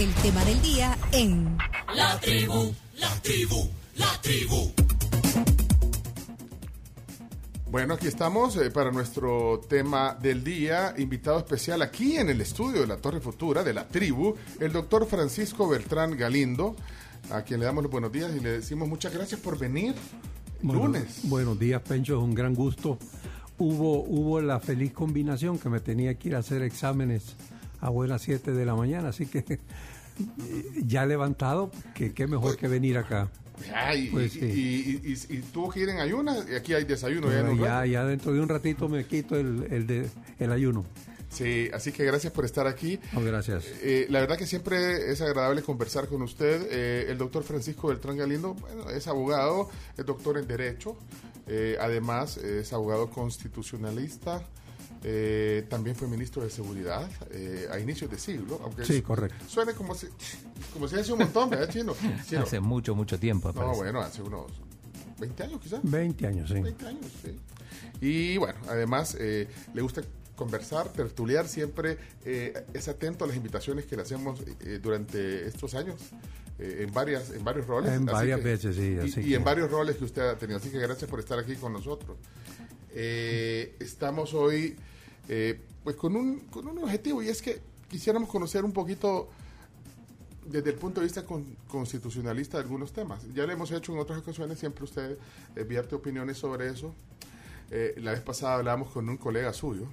el tema del día en La tribu, la tribu, la tribu. Bueno, aquí estamos eh, para nuestro tema del día. Invitado especial aquí en el estudio de la Torre Futura de la tribu, el doctor Francisco Beltrán Galindo, a quien le damos los buenos días y le decimos muchas gracias por venir. Bueno, lunes. Buenos días, Pencho, es un gran gusto. Hubo, hubo la feliz combinación que me tenía que ir a hacer exámenes a buenas 7 de la mañana, así que eh, ya levantado, que qué mejor que venir acá. Ay, Pues y, sí. y- y- y- y tuvo que ir en ayunas y aquí hay desayuno. ya en un ya, rato. ya dentro de un ratito me quito el, el, de, el ayuno. Sí, así que gracias por estar aquí. No, gracias. Eh, la verdad que siempre es agradable conversar con usted. Eh, el doctor Francisco Beltrán Galindo bueno, es abogado, es doctor en Derecho, eh, además es abogado constitucionalista, eh, también fue ministro de Seguridad eh, a inicios de siglo. Aunque Sí, correcto. Suena como si, como si hace un montón, ¿verdad, Chino? Chino. Hace mucho, mucho tiempo. No, bueno, hace unos 20 años quizás. 20 años, sí. 20 años, sí. Y bueno, además eh, le gusta conversar, tertuliar, siempre es atento a las invitaciones que le hacemos durante estos años, en, varias, en varios roles. En varias que- veces, sí, Y, así y que- en varios roles que usted ha tenido. Así que gracias por estar aquí con nosotros. Estamos hoy eh, pues con un, con un objetivo y es que quisiéramos conocer un poquito desde el punto de vista con- constitucionalista de algunos temas. Ya lo hemos hecho en otras ocasiones, siempre usted eh, vierte opiniones sobre eso. Eh, la vez pasada hablábamos con un colega suyo,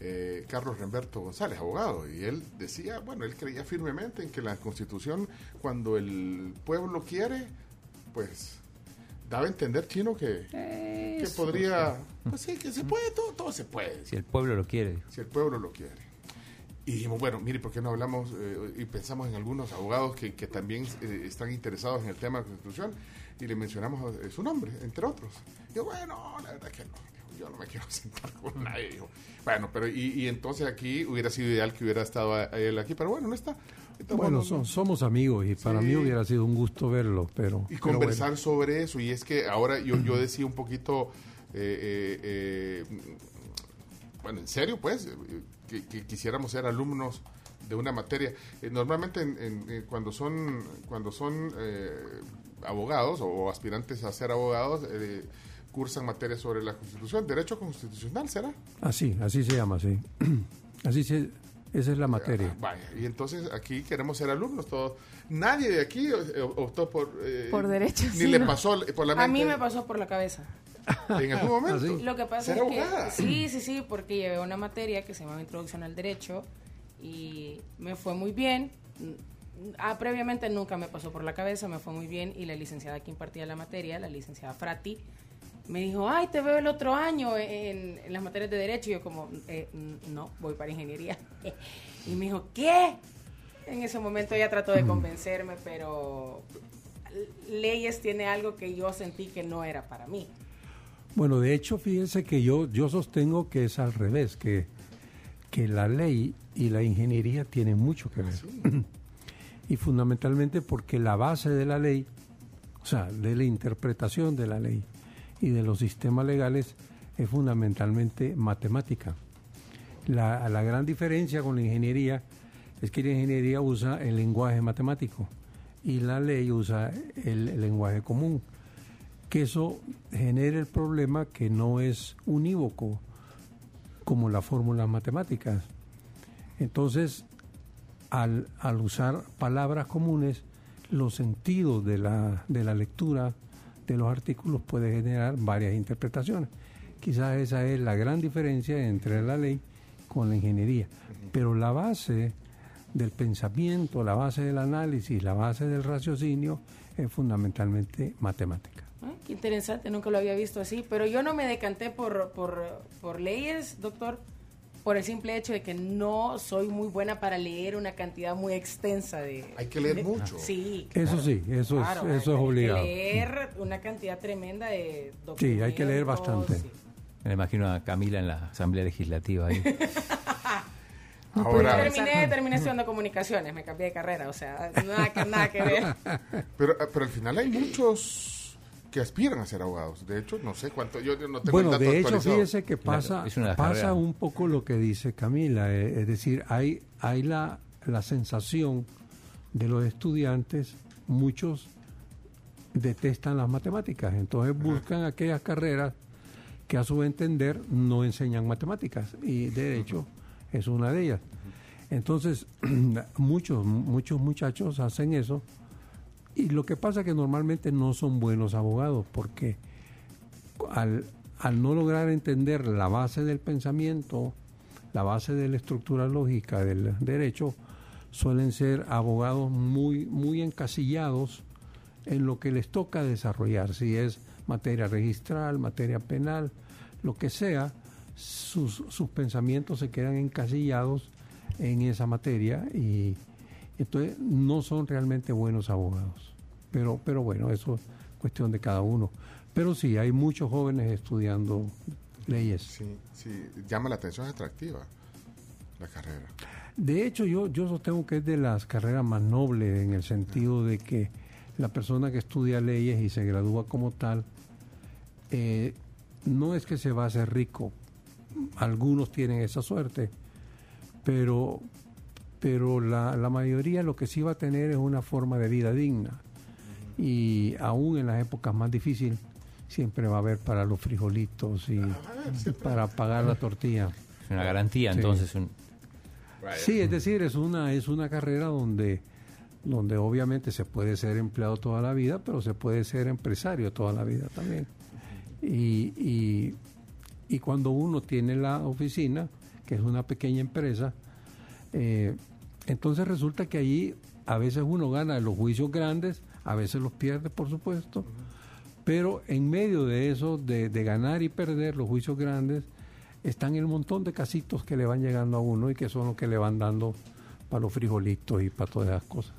eh, Carlos Remberto González, abogado, y él decía, bueno, él creía firmemente en que la constitución, cuando el pueblo quiere, pues daba a entender chino que, que podría, pues sí, que se puede, todo, todo se puede Si el pueblo lo quiere. si el pueblo lo quiere. Y dijimos, bueno, mire, ¿por qué no hablamos eh, y pensamos en algunos abogados que, que también eh, están interesados en el tema de la Constitución? Y le mencionamos eh, su nombre, entre otros. Y yo, bueno, la verdad que no, yo no me quiero sentar con nadie. dijo. Bueno, pero y, y entonces aquí hubiera sido ideal que hubiera estado a él aquí, pero bueno, no está. Bueno, no- son- somos amigos y para Sí. mí hubiera sido un gusto verlo, pero... y pero conversar bueno. sobre eso. Y es que ahora yo, yo decía un poquito, eh, eh, eh, bueno, en serio, pues, eh, que, que quisiéramos ser alumnos de una materia. Eh, normalmente en- en- en cuando son, cuando son eh, abogados o aspirantes a ser abogados, eh, cursan materias sobre la Constitución. Derecho constitucional, ¿será? Así, así se llama, sí. Así se... Esa es la materia. Ah, vaya, y entonces aquí queremos ser alumnos todos. Nadie de aquí eh, optó por... eh, Por derecho, Ni sí, le no. pasó por la mente. A mí me pasó por la cabeza. En algún momento. ¿Ah, sí? Lo que pasa Ser es abogada. que sí, sí, sí, porque llevé una materia que se llamaba Introducción al Derecho y me fue muy bien. Ah, previamente nunca me pasó por la cabeza, me fue muy bien y la licenciada que impartía la materia, la licenciada Frati, me dijo, ay, te veo el otro año en, en las materias de Derecho y yo como, "Eh, mm, no, voy para Ingeniería. y me dijo, ¿qué? En ese momento ella trató de convencerme, pero leyes tiene algo que yo sentí que no era para mí. Bueno, de hecho, fíjense que yo, yo sostengo que es al revés, que, que la ley y la ingeniería tienen mucho que ver. y fundamentalmente porque la base de la ley, o sea, de la interpretación de la ley y de los sistemas legales, es fundamentalmente matemática. La, la gran diferencia con la ingeniería es que la ingeniería usa el lenguaje matemático y la ley usa el- lenguaje común que eso genere el problema que no es unívoco como las fórmulas matemáticas. Entonces, al, al usar palabras comunes, los sentidos de la, de la lectura de los artículos puede generar varias interpretaciones. Quizás esa es la gran diferencia entre la ley con la ingeniería. Pero la base del pensamiento, la base del análisis, la base del raciocinio es fundamentalmente matemática. Ah, Qué interesante, nunca lo había visto así. Pero yo no me decanté por, por, por leyes, doctor, por el simple hecho de que no soy muy buena para leer una cantidad muy extensa de... Hay que leer de- mucho. Sí. Eso claro. sí, eso es- Claro, eso es hay que obligado. leer una cantidad tremenda de Sí, hay que leer documentos, bastante. sí. Me imagino a Camila en la Asamblea Legislativa ahí. Ahora, Terminé, terminé estudiando comunicaciones, me cambié de carrera, o sea, nada que, nada que ver. pero, pero al final hay muchos que aspiran a ser abogados. De hecho, no sé cuánto, yo, no tengo Bueno, el dato de hecho, fíjese que pasa, pasa un poco lo que dice Camila, eh, es decir, hay, hay la, la sensación de los estudiantes, muchos detestan las matemáticas, entonces buscan aquellas carreras que a su entender no enseñan matemáticas y derecho es una de ellas. Entonces, muchos, muchos muchachos hacen eso y lo que pasa es que normalmente no son buenos abogados porque al, al no lograr entender la base del pensamiento, la base de la estructura lógica del derecho, suelen ser abogados muy, muy encasillados en lo que les toca desarrollar, si es materia registral, materia penal, lo que sea, sus, sus pensamientos se quedan encasillados en esa materia y entonces no son realmente buenos abogados. Pero, pero bueno, eso es cuestión de cada uno. Pero sí, hay muchos jóvenes estudiando leyes. Sí, sí, llama la atención, es atractiva la carrera. De hecho, yo, yo sostengo que es de las carreras más nobles en el sentido de que la persona que estudia leyes y se gradúa como tal, eh, no es que se va a hacer rico, algunos tienen esa suerte, pero, pero la, la mayoría lo que sí va a tener es una forma de vida digna. Y aún en las épocas más difíciles, siempre va a haber para los frijolitos y para pagar la tortilla. Es una garantía, Sí. entonces. un- Sí, es decir, es una, es una carrera donde, donde obviamente se puede ser empleado toda la vida, pero se puede ser empresario toda la vida también. Y, y, y cuando uno tiene la oficina, que es una pequeña empresa, eh, entonces resulta que allí a veces uno gana los juicios grandes, a veces los pierde, por supuesto, pero en medio de eso, de, ganar y perder los juicios grandes, están el montón de casitos que le van llegando a uno y que son los que le van dando para los frijolitos y para todas esas cosas.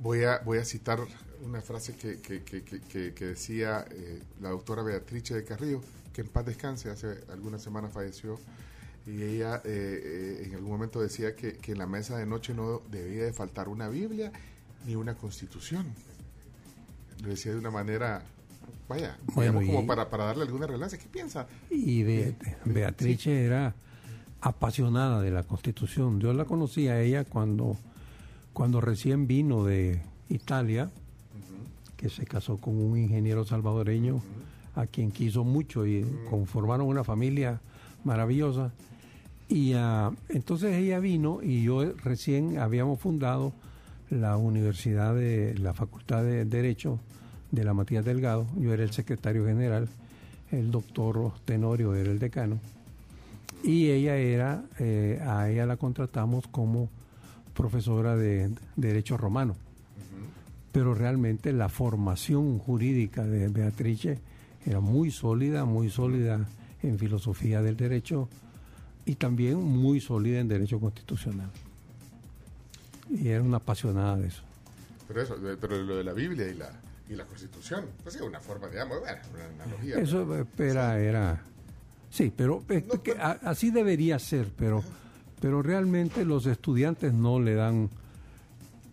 Voy a, voy a citar una frase que decía eh, la doctora Beatrice de Carrillo, que en paz descanse, hace algunas semanas falleció, y ella eh, eh, en algún momento decía que, que en la mesa de noche no debía de faltar una Biblia ni una constitución. Lo decía de una manera, vaya, Bueno, digamos, como para, para darle alguna relevancia. ¿Qué piensa? Y Be- Beatrice era apasionada de la Constitución. Yo la conocí a ella cuando, cuando recién vino de Italia, que se casó con un ingeniero salvadoreño a quien quiso mucho y conformaron una familia maravillosa. Y ah, entonces ella vino y yo recién habíamos fundado la Universidad de la Facultad de Derecho de la Matías Delgado. Yo era el secretario general, el doctor Tenorio era el decano. Y ella era, eh, a ella la contratamos como profesora de Derecho Romano. Pero realmente la formación jurídica de Beatrice era muy sólida, muy sólida en filosofía del derecho y también muy sólida en derecho constitucional. Y era una apasionada de eso. Pero eso, de- pero lo de la Biblia y la, y la constitución, pues es una forma, digamos, bueno, una analogía. Eso eh, era, era sí, pero es No, que pero- así debería ser, pero, pero realmente los estudiantes no le dan.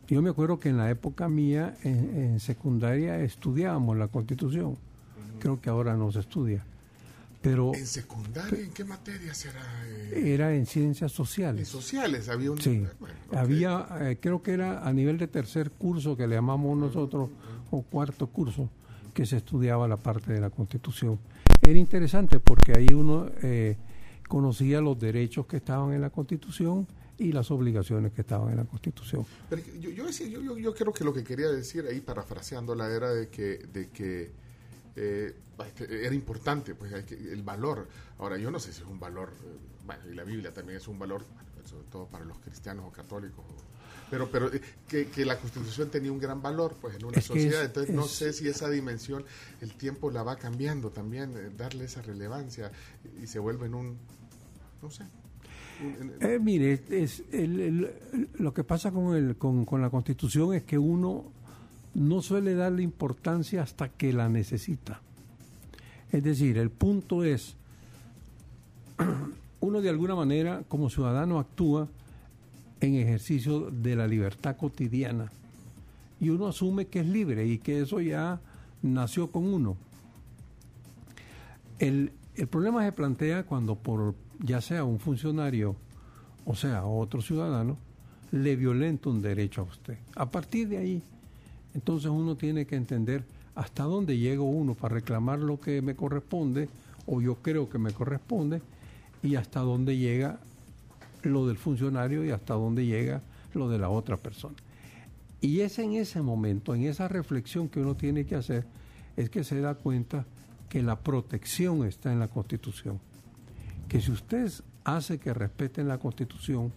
Yo me acuerdo que en la época mía, en, en secundaria, estudiábamos la Constitución. Creo que ahora no se estudia, pero ¿En secundaria en qué materia será? eh? era en ciencias En sociales. sociales había un... Sí, bueno, había, eh, creo que era a nivel de tercer curso que le llamamos nosotros, o cuarto curso, que se estudiaba la parte de la Constitución. Era interesante porque ahí uno eh, conocía los derechos que estaban en la Constitución y las obligaciones que estaban en la Constitución. Pero yo, yo, decía- yo, yo- yo creo que lo que quería decir ahí, parafraseándola, era de que, de que eh, este, era importante pues el valor. Ahora, yo no sé si es un valor, eh, bueno, y la Biblia también es un valor, sobre todo para los cristianos o católicos, pero, pero eh, que, que la Constitución tenía un gran valor pues en una Es sociedad. es- Entonces, no es- sé si esa dimensión, el tiempo la va cambiando también, eh, darle esa relevancia y, se vuelve en un, no sé. un- en- Eh, mire, es el- el- lo que pasa con, el, con, con la Constitución es que uno no suele darle importancia hasta que la necesita. Es decir, el punto es, uno de alguna manera como ciudadano actúa en ejercicio de la libertad cotidiana y uno asume que es libre y que eso ya nació con uno. El, el problema se plantea cuando por ya sea un funcionario o sea otro ciudadano le violenta un derecho a usted. A partir de ahí, entonces uno tiene que entender hasta dónde llego uno para reclamar lo que me corresponde o yo creo que me corresponde y hasta dónde llega lo del funcionario y hasta dónde llega lo de la otra persona. Y es en ese momento, en esa reflexión que uno tiene que hacer, es que se da cuenta que la protección está en la Constitución. Que si usted hace que respeten la Constitución,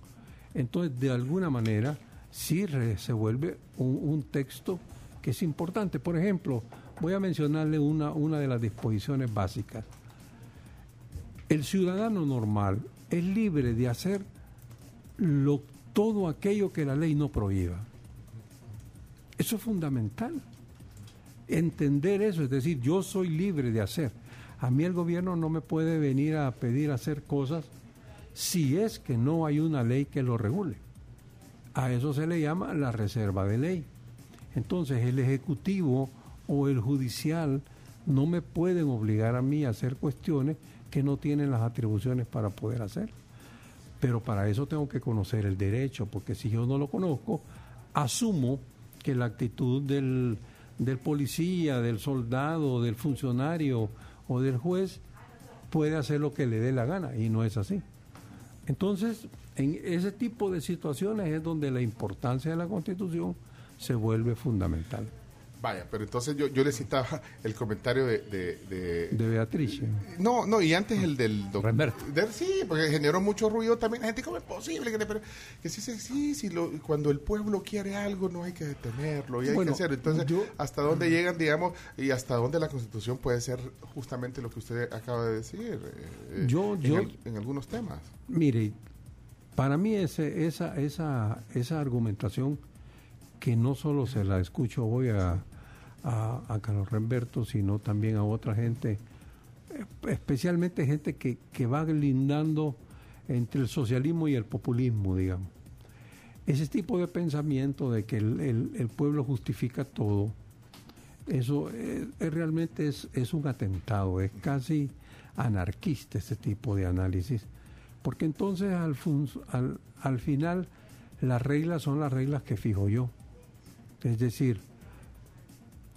entonces de alguna manera sí se vuelve un, texto que es importante. Por ejemplo, voy a mencionarle una, una de las disposiciones básicas. El ciudadano normal es libre de hacer todo aquello que la ley no prohíba. Eso es fundamental. Entender eso, es decir, yo soy libre de hacer. A mí el gobierno no me puede venir a pedir hacer cosas si es que no hay una ley que lo regule. A eso se le llama la reserva de ley. Entonces el Ejecutivo o el Judicial no me pueden obligar a mí a hacer cuestiones que no tienen las atribuciones para poder hacer. Pero para eso tengo que conocer el derecho, porque si yo no lo conozco, asumo que la actitud del, del policía, del soldado, del funcionario o del juez puede hacer lo que le dé la gana, y no es así. Entonces, en ese tipo de situaciones es donde la importancia de la Constitución se vuelve fundamental. Vaya, pero entonces yo, yo le citaba el comentario de... De, de, Beatriz. No, no, y antes el del doctor... Sí, porque generó mucho ruido también. La gente, ¿cómo es posible? Que, pero, que sí, sí, sí, lo, cuando el pueblo quiere algo no hay que detenerlo y hay que hacerlo. Entonces, ¿hasta dónde llegan, digamos, y hasta dónde la Constitución puede ser justamente lo que usted acaba de decir? Eh, yo, yo, en algunos temas. Mire, para mí ese, esa, esa, esa argumentación que no solo se la escucho hoy a a, Carlos Remberto, sino también a otra gente, especialmente gente que, que va lindando entre el socialismo y el populismo, digamos. Ese tipo de pensamiento de que el, pueblo justifica todo, eso es, realmente es, es, un atentado, es casi anarquista ese tipo de análisis, porque entonces al, al, al final las reglas son las reglas que fijo yo. Es decir,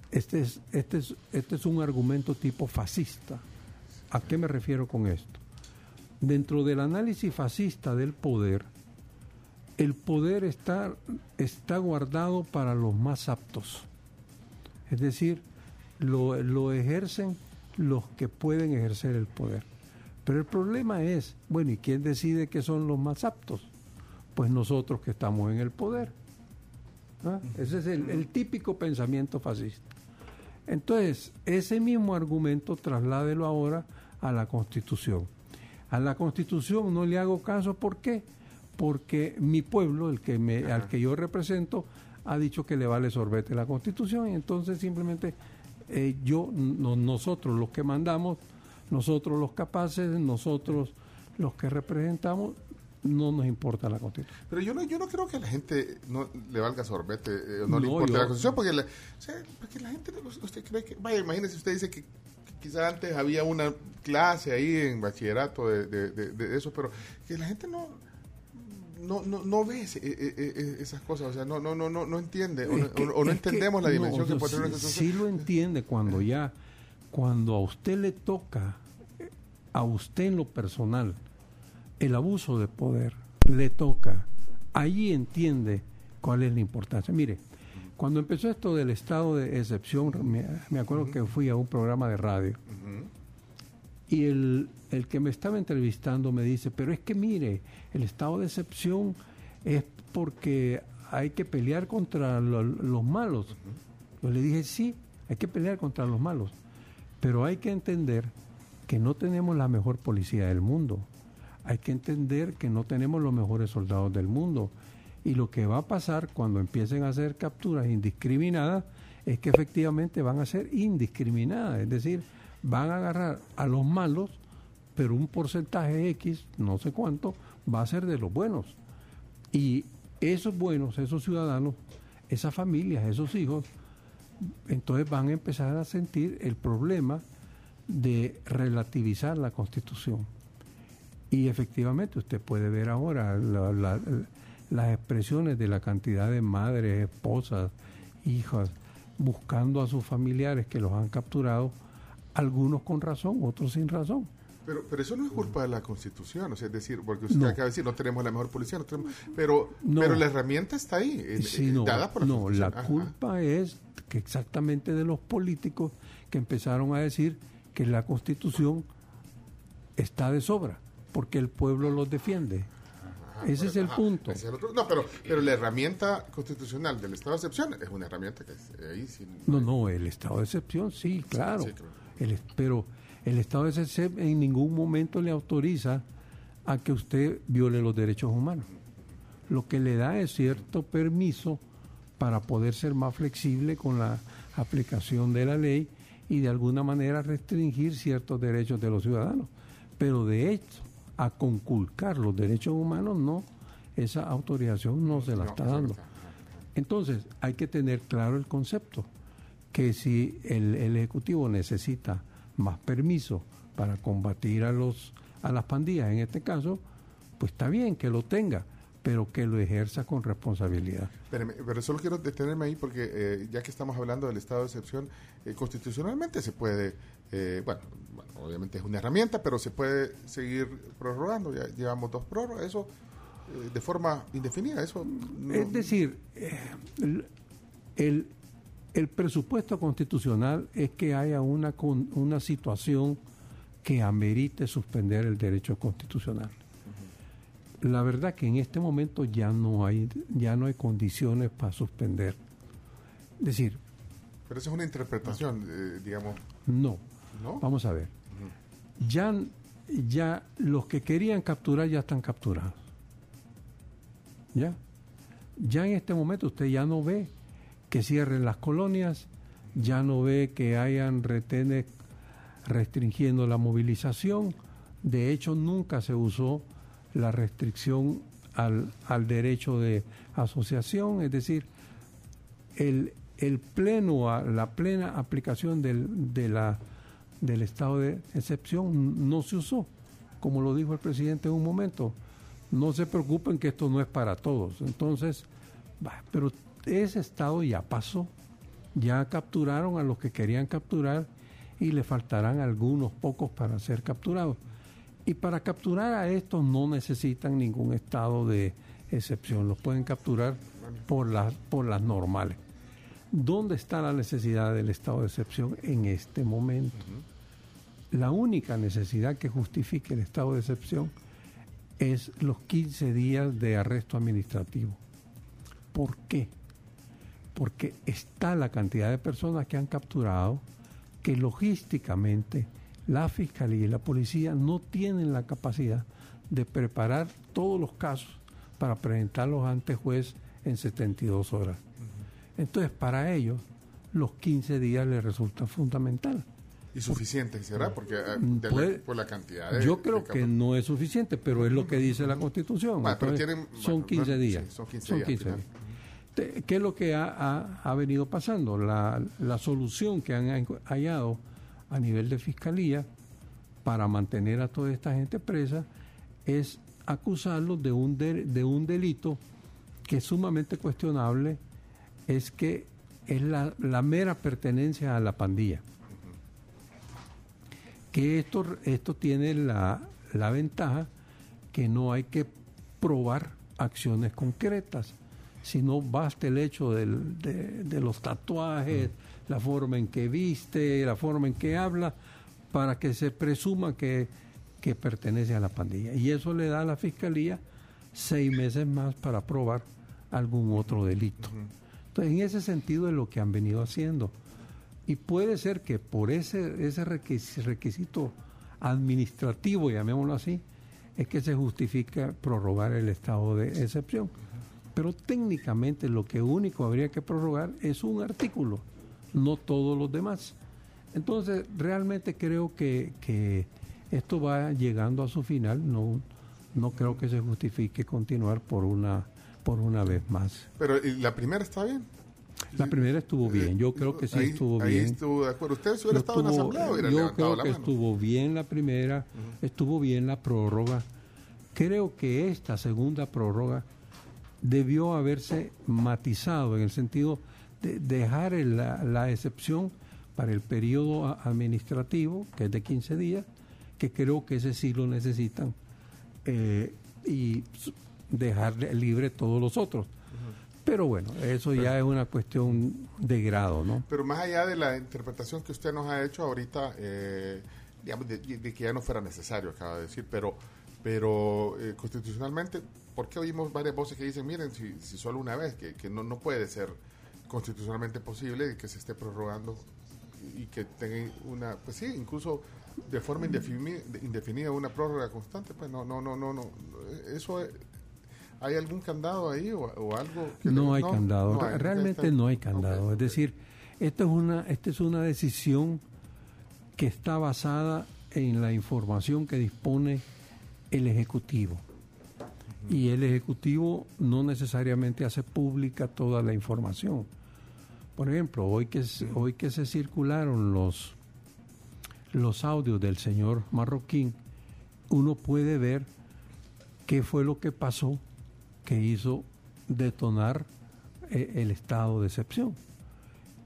este es, este, es, este es un argumento tipo fascista. ¿A qué me refiero con esto? Dentro del análisis fascista del poder, el poder está, está guardado para los más aptos. Es decir, lo, lo ejercen los que pueden ejercer el poder. Pero el problema es, bueno, ¿y quién decide que son los más aptos? Pues nosotros que estamos en el poder. ¿Ah? Ese es el, el, típico pensamiento fascista. Entonces, ese mismo argumento trasládelo ahora a la Constitución. A la Constitución no le hago caso, ¿por qué? Porque mi pueblo, el que me, al que yo represento, ha dicho que le vale sorbete la Constitución y entonces simplemente eh, yo, nosotros los que mandamos, nosotros los capaces, nosotros los que representamos, no nos importa la constitución. Pero yo no, yo no creo que a la gente no le valga sorbete, eh, no, le importa la constitución, porque la, porque la gente, usted cree que, vaya, imagínese, usted dice que, quizás antes había una clase ahí en bachillerato de, de, eso, pero que la gente no, no, no, no ve e, e, e, esas cosas, o sea, no, no, no, no, no entiende, o, no entendemos la dimensión que puede tener una Sí lo entiende cuando ya, cuando a usted le toca, a usted en lo personal, el abuso de poder le toca, allí entiende cuál es la importancia. Mire, cuando empezó esto del estado de excepción, me, acuerdo que fui a un programa de radio y el, el, que me estaba entrevistando me dice, pero es que mire, el estado de excepción es porque hay que pelear contra los malos. Yo le dije, sí, hay que pelear contra los malos, pero hay que entender que no tenemos la mejor policía del mundo hay que entender que no tenemos los mejores soldados del mundo. Y lo que va a pasar cuando empiecen a hacer capturas indiscriminadas es que efectivamente van a ser indiscriminadas. Es decir, van a agarrar a los malos, pero un porcentaje X, no sé cuánto, va a ser de los buenos. Y esos buenos, esos ciudadanos, esas familias, esos hijos, entonces van a empezar a sentir el problema de relativizar la constitución. Y efectivamente usted puede ver ahora las expresiones de la cantidad de madres, esposas, hijas, buscando a sus familiares que los han capturado, algunos con razón, otros sin razón. Pero, pero eso no es culpa de la Constitución, o sea, es decir, porque usted acaba de decir, no tenemos la mejor policía, pero, pero la herramienta está ahí, sí, no, dada por la No, la culpa es que exactamente de los políticos que empezaron a decir que la Constitución está de sobra, porque el pueblo los defiende. Ese es el punto. no, pero, pero la herramienta constitucional del estado de excepción es una herramienta que ahí sí, No, no, el estado de excepción sí, claro. el, pero el estado de excepción en ningún momento le autoriza a que usted viole los derechos humanos. Lo que le da es cierto permiso para poder ser más flexible con la aplicación de la ley y de alguna manera restringir ciertos derechos de los ciudadanos. Pero de hecho, a conculcar los derechos humanos, no, esa autorización no se la está dando. Entonces, hay que tener claro el concepto, que si el, Ejecutivo necesita más permiso para combatir a, los, a las pandillas, en este caso, pues está bien que lo tenga, pero que lo ejerza con responsabilidad. pero solo quiero detenerme ahí porque eh, ya que estamos hablando del estado de excepción, eh, constitucionalmente se puede, eh, bueno, obviamente es una herramienta, pero se puede seguir prorrogando. Ya llevamos dos prórrogas, eso eh, de forma indefinida. eso Es decir, el, el, presupuesto constitucional es que haya una, una situación que amerite suspender el derecho constitucional. La verdad que en este momento ya no hay ya no hay condiciones para suspender. Es decir, pero esa es una interpretación, eh, digamos. No. ¿No? Vamos a ver ya, ya los que querían capturar ya están capturados. ¿Ya? Ya en este momento usted ya no ve que cierren las colonias, ya no ve que hayan retenes restringiendo la movilización. De hecho, nunca se usó la restricción al, al derecho de asociación, es decir, el, el pleno, la plena aplicación del, de la del estado de excepción no se usó. Como lo dijo el presidente en un momento, no se preocupen que esto no es para todos. Entonces, pero ese estado ya pasó, ya capturaron a los que querían capturar y le faltarán algunos pocos para ser capturados. Y para capturar a estos no necesitan ningún estado de excepción, los pueden capturar por, las por las normales. ¿Dónde está la necesidad del estado de excepción en este momento? La única necesidad que justifique el estado de excepción es los 15 días de arresto administrativo. ¿Por qué? Porque está la cantidad de personas que han capturado que logísticamente la fiscalía y la policía no tienen la capacidad de preparar todos los casos para presentarlos ante juez en 72 horas. Entonces, para ellos, los 15 días les resulta fundamental. ¿Y suficiente será? Porque eh, mm, por la cantidad de, Yo creo que no es suficiente, pero es lo que dice la Constitución. son 15 días. son 15 días. ¿Qué es lo que ha, ha, venido pasando? La, la, solución que han hallado a nivel de fiscalía para mantener a toda esta gente presa es acusarlos de un, de un delito que es sumamente cuestionable es que es la, mera pertenencia a la pandilla. Que esto, esto tiene la, ventaja que no hay que probar acciones concretas, sino basta el hecho del, de, los tatuajes, mm. la forma en que viste, la forma en que habla, para que se presuma que, que pertenece a la pandilla. Y eso le da a la fiscalía seis meses más para probar algún otro delito en ese sentido es lo que han venido haciendo. Y puede ser que por ese, ese requisito administrativo, llamémoslo así, es que se justifica prorrogar el estado de excepción. Pero técnicamente lo que único habría que prorrogar es un artículo, no todos los demás. Entonces, realmente creo que, que esto va llegando a su final, no, no creo que se justifique continuar por una por una vez más. Pero la primera está bien. La primera estuvo bien, yo creo que sí estuvo ahí bien. estuvo de acuerdo. ¿Usted hubiera estado en asamblea hubiera Yo creo que estuvo bien la primera, estuvo bien la prórroga. Creo que esta segunda prórroga debió haberse matizado en el sentido de dejar la, la excepción para el periodo administrativo, que es de 15 días, que creo que ese sí lo necesitan, eh, y dejar libre todos los otros. Pero bueno, eso ya es una cuestión de grado, ¿no? Pero más allá de la interpretación que usted nos ha hecho ahorita, eh, digamos, de, de que ya no fuera necesario, acaba de decir, pero, pero eh, constitucionalmente, ¿por qué oímos varias voces que dicen, miren, si, si solo una vez, que, que no, no puede ser constitucionalmente posible que se esté prorrogando y, y que tenga una, pues sí, incluso de forma indefini- indefinida una prórroga constante, pues no, no, no, no, no, eso es- ¿Hay algún candado ahí o, o algo? que No le- hay candado, no hay, realmente no hay candado. Es decir, esta es una, esta es una decisión que está basada en la información que dispone el Ejecutivo. Y el Ejecutivo no necesariamente hace pública toda la información. Por ejemplo, hoy que, hoy que se circularon los, los audios del señor Marroquín, uno puede ver qué fue lo que pasó que hizo detonar eh, el estado de excepción.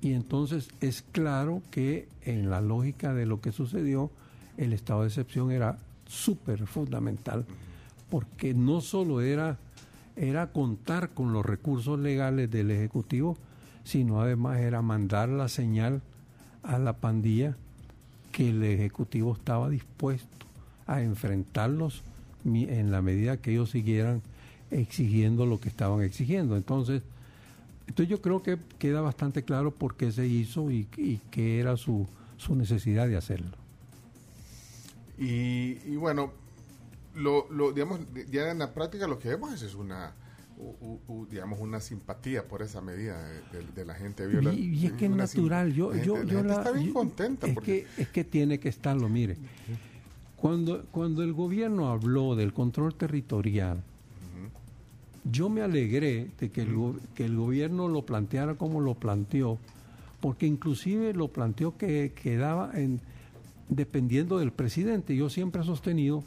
Y entonces es claro que en la lógica de lo que sucedió, el estado de excepción era súper fundamental, porque no solo era, era contar con los recursos legales del Ejecutivo, sino además era mandar la señal a la pandilla que el Ejecutivo estaba dispuesto a enfrentarlos en la medida que ellos siguieran exigiendo lo que estaban exigiendo. Entonces, entonces yo creo que queda bastante claro por qué se hizo y, qué era su, su necesidad de hacerlo. Y bueno, lo, lo, digamos, ya en la práctica lo que vemos es, es una, u- digamos, una simpatía por esa medida de, de- de la gente viola. Y, y es que es natural. Yo, la yo, gente- la yo gente la- está bien yo- contenta. Es porque, que, es que tiene que estarlo, mire. Cuando, cuando el gobierno habló del control territorial, yo me alegré de que el, que el gobierno lo planteara como lo planteó, porque inclusive lo planteó que quedaba en dependiendo del presidente. Yo siempre he sostenido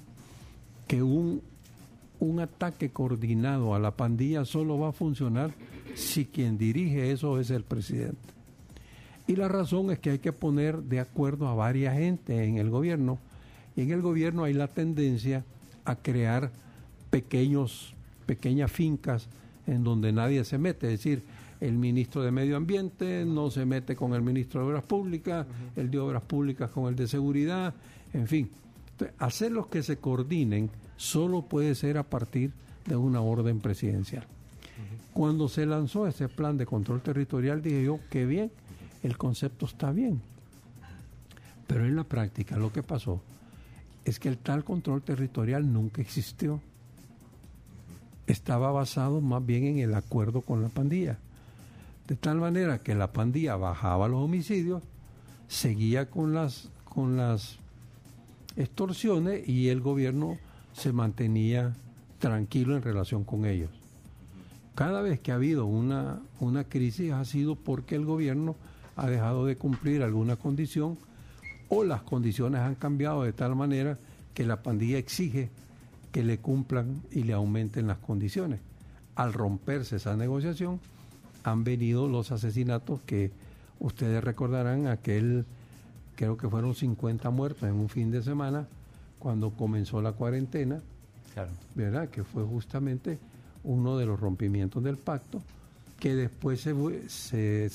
que un, un ataque coordinado a la pandilla solo va a funcionar si quien dirige eso es el presidente. Y la razón es que hay que poner de acuerdo a varias gente en el gobierno. Y en el gobierno hay la tendencia a crear pequeños, pequeñas fincas en donde nadie se mete. Es decir, el ministro de Medio Ambiente no se mete con el ministro de Obras Públicas, el de Obras Públicas con el de Seguridad, en fin. Entonces, hacerlos que se coordinen solo puede ser a partir de una orden presidencial. Cuando se lanzó ese plan de control territorial, dije yo, qué bien, el concepto está bien. Pero en la práctica lo que pasó es que el tal control territorial nunca existió. Estaba basado más bien en el acuerdo con la pandilla. De tal manera que la pandilla bajaba los homicidios, seguía con las, con las extorsiones y el gobierno se mantenía tranquilo en relación con ellos. Cada vez que ha habido una, una crisis ha sido porque el gobierno ha dejado de cumplir alguna condición o las condiciones han cambiado de tal manera que la pandilla exige que le cumplan y le aumenten las condiciones. Al romperse esa negociación, han venido los asesinatos que ustedes recordarán aquel, creo que fueron 50 muertos en un fin de semana, cuando comenzó la cuarentena, Claro. ¿verdad? Que fue justamente uno de los rompimientos del pacto, que después se, se,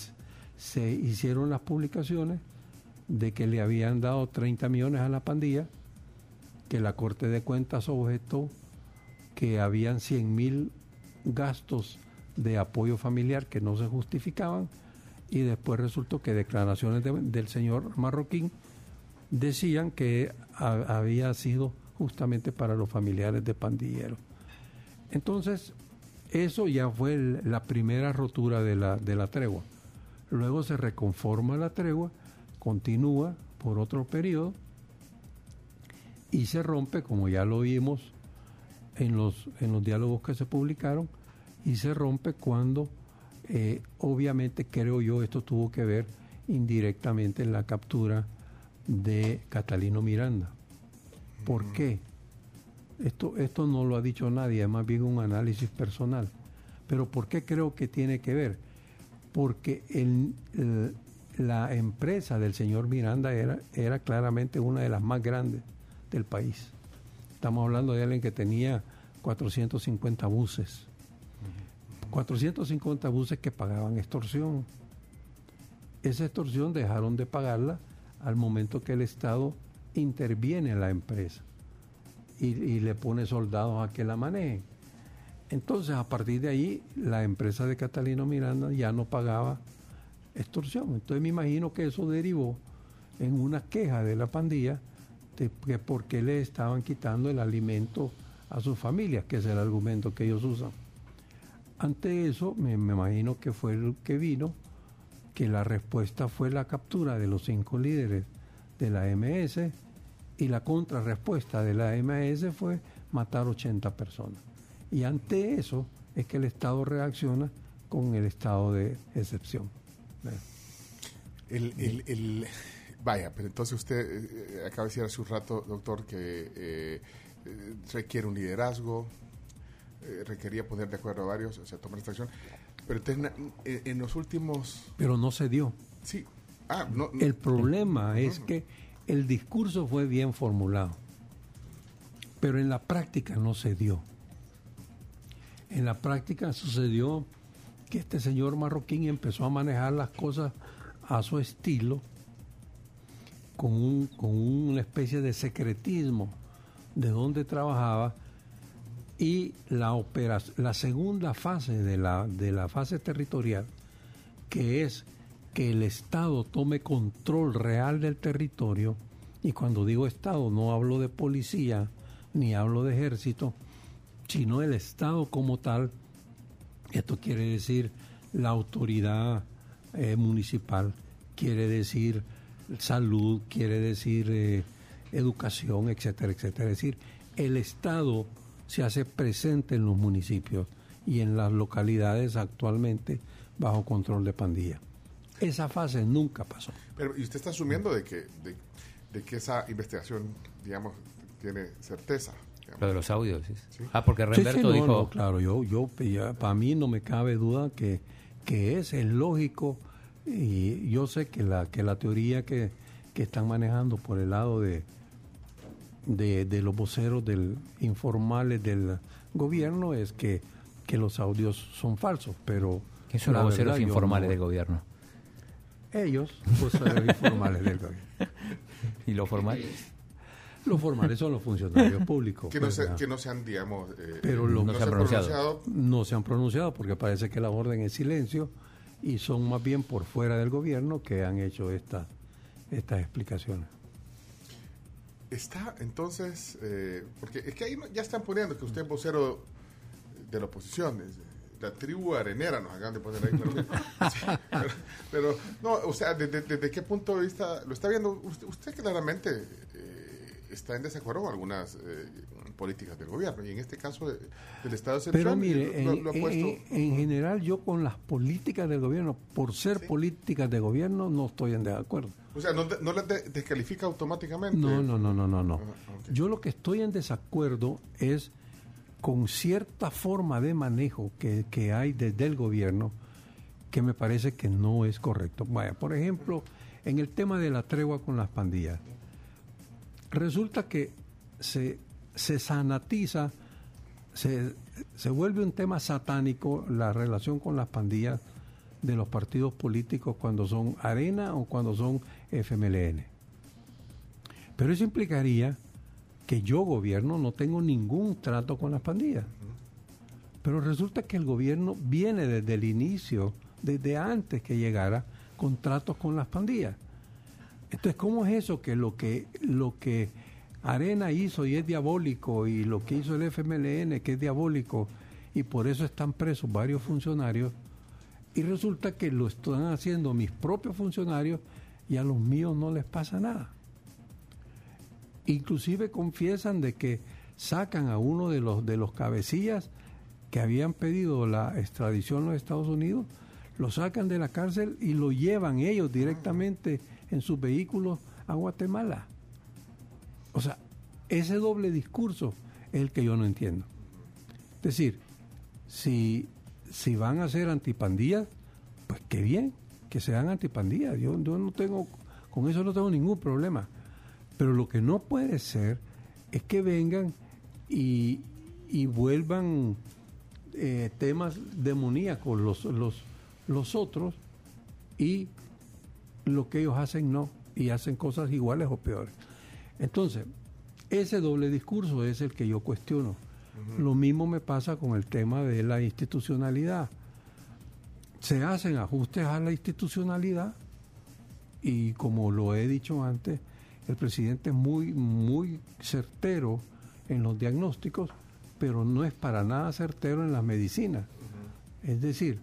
se hicieron las publicaciones de que le habían dado 30 millones a la pandilla, que la Corte de Cuentas objetó que habían 100 mil gastos de apoyo familiar que no se justificaban y después resultó que declaraciones de- del señor Marroquín decían que ha- había sido justamente para los familiares de pandilleros. Entonces, eso ya fue la primera rotura de la, de la tregua. Luego se reconforma la tregua, continúa por otro periodo y se rompe, como ya lo vimos en los, en los diálogos que se publicaron, y se rompe cuando, eh, obviamente creo yo, esto tuvo que ver indirectamente en la captura de Catalino Miranda. ¿Por qué? Esto, esto no lo ha dicho nadie, es más bien un análisis personal. Pero ¿por qué creo que tiene que ver? Porque el, el- la empresa del señor Miranda era, era claramente una de las más grandes del país. Estamos hablando de alguien que tenía 450 buses. 450 buses que pagaban extorsión. Esa extorsión dejaron de pagarla al momento que el Estado interviene en la empresa y, le pone soldados a que la manejen. Entonces, a partir de ahí, la empresa de Catalino Miranda ya no pagaba extorsión. Entonces, me imagino que eso derivó en una queja de la pandilla de que por qué le estaban quitando el alimento a sus familias, que es el argumento que ellos usan. Ante eso, me, imagino que fue el que vino, que la respuesta fue la captura de los cinco líderes de la MS y la contrarrespuesta de la MS fue matar 80 personas. Y ante eso es que el Estado reacciona con el estado de excepción. El, el- vaya, pero entonces usted eh, acaba de decir hace un rato, doctor, que eh, eh, requiere un liderazgo, eh, requería poner de acuerdo a varios, o sea, tomar esta acción. Pero entonces, na- en, en los últimos... Pero no se dio. Sí. Ah, no, no- El problema es que el discurso fue bien formulado, pero en la práctica no se dio. En la práctica sucedió que este señor marroquín empezó a manejar las cosas a su estilo, con, un, con una especie de secretismo de donde trabajaba y la, opera, la segunda fase de la, de la fase territorial, que es que el Estado tome control real del territorio, y cuando digo Estado no hablo de policía ni hablo de ejército, sino el Estado como tal, esto quiere decir la autoridad eh, municipal, quiere decir salud, quiere decir eh, educación, etcétera, etcétera. Es decir, el Estado se hace presente en los municipios y en las localidades actualmente bajo control de pandilla. Esa fase nunca pasó. pero, y usted está asumiendo de que, de, de que esa investigación, digamos, tiene certeza. digamos. Lo de los audios. ¿sí? Sí. Ah, porque Sí, sí, Remberto no, dijo... no, claro, yo, yo, para mí no me cabe duda que, que es, es lógico y yo sé que la, que la teoría que, que están manejando por el lado de, de, de los voceros del, informales del gobierno es que, que los audios son falsos, pero... ¿Quiénes son los voceros verdad, yo informales no- del gobierno? Ellos, voceros informales del gobierno. ¿Y lo formal? Los formales son los funcionarios públicos. Que no, pues, se, que no sean, digamos, eh, Pero lo- No se han pronunciado. no se han pronunciado porque parece que la orden es silencio y son más bien por fuera del gobierno que han hecho esta, estas explicaciones. Está entonces, eh, porque es que ahí ya están poniendo que usted es vocero de la oposición, la tribu arenera nos acaban de poner ahí. Pero, sí, pero- pero, no, o sea, ¿desde, desde qué punto de vista lo está viendo? Usted, usted claramente eh, está en desacuerdo con algunas eh, políticas del gobierno y en este caso de- del Estado de Pero mire, lo, en, lo ha puesto. en- en general yo con las políticas del gobierno, por ser Sí. políticas de gobierno, no estoy en desacuerdo. o sea, no, no las de- descalifica automáticamente. No, no, no, no, no, no. Ah. Yo lo que estoy en desacuerdo es con cierta forma de manejo que, que hay desde el gobierno que me parece que no es correcto. Vaya, por ejemplo, en el tema de la tregua con las pandillas, resulta que se, se sanatiza, se, se vuelve un tema satánico la relación con las pandillas de los partidos políticos cuando son Arena o cuando son FMLN. Pero eso implicaría que yo, gobierno, no tengo ningún trato con las pandillas. Pero resulta que el gobierno viene desde el inicio, desde antes que llegara, con tratos con las pandillas. Entonces, ¿cómo es eso que lo que lo que Arena hizo y es diabólico y lo que hizo el FMLN que es diabólico y por eso están presos varios funcionarios y resulta que lo están haciendo mis propios funcionarios y a los míos no les pasa nada? Inclusive confiesan de que sacan a uno de los de los cabecillas que habían pedido la extradición a los Estados Unidos, lo sacan de la cárcel y lo llevan ellos directamente en sus vehículos a Guatemala. O sea, ese doble discurso es el que yo no entiendo. Es decir, si, si van a ser antipandillas, pues qué bien, que sean antipandillas. Yo, yo no tengo, con eso no tengo ningún problema. Pero lo que no puede ser es que vengan y, y vuelvan eh, temas demoníacos los, los, los otros y lo que ellos hacen no, y hacen cosas iguales o peores. Entonces, ese doble discurso es el que yo cuestiono. Lo mismo me pasa con el tema de la institucionalidad. Se hacen ajustes a la institucionalidad y como lo he dicho antes, el presidente es muy, muy certero en los diagnósticos, pero no es para nada certero en las medicinas. Es decir,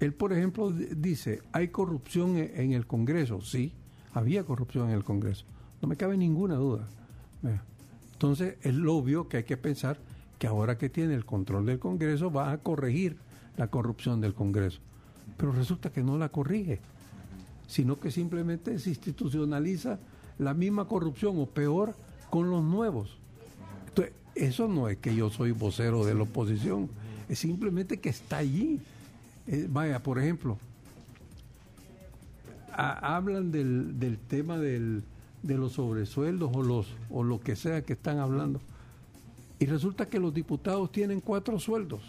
él, por ejemplo, dice, hay corrupción e- en el Congreso. Sí, había corrupción en el Congreso. No me cabe ninguna duda. Entonces, es obvio que hay que pensar que ahora que tiene el control del Congreso va a corregir la corrupción del Congreso. Pero resulta que no la corrige, sino que simplemente se institucionaliza la misma corrupción o peor con los nuevos. Entonces, eso no es que yo soy vocero de la oposición, es simplemente que está allí. Eh, vaya, por ejemplo, ha- hablan del, del tema del, de los sobresueldos o, los, o lo que sea que están hablando. Y resulta que los diputados tienen cuatro sueldos.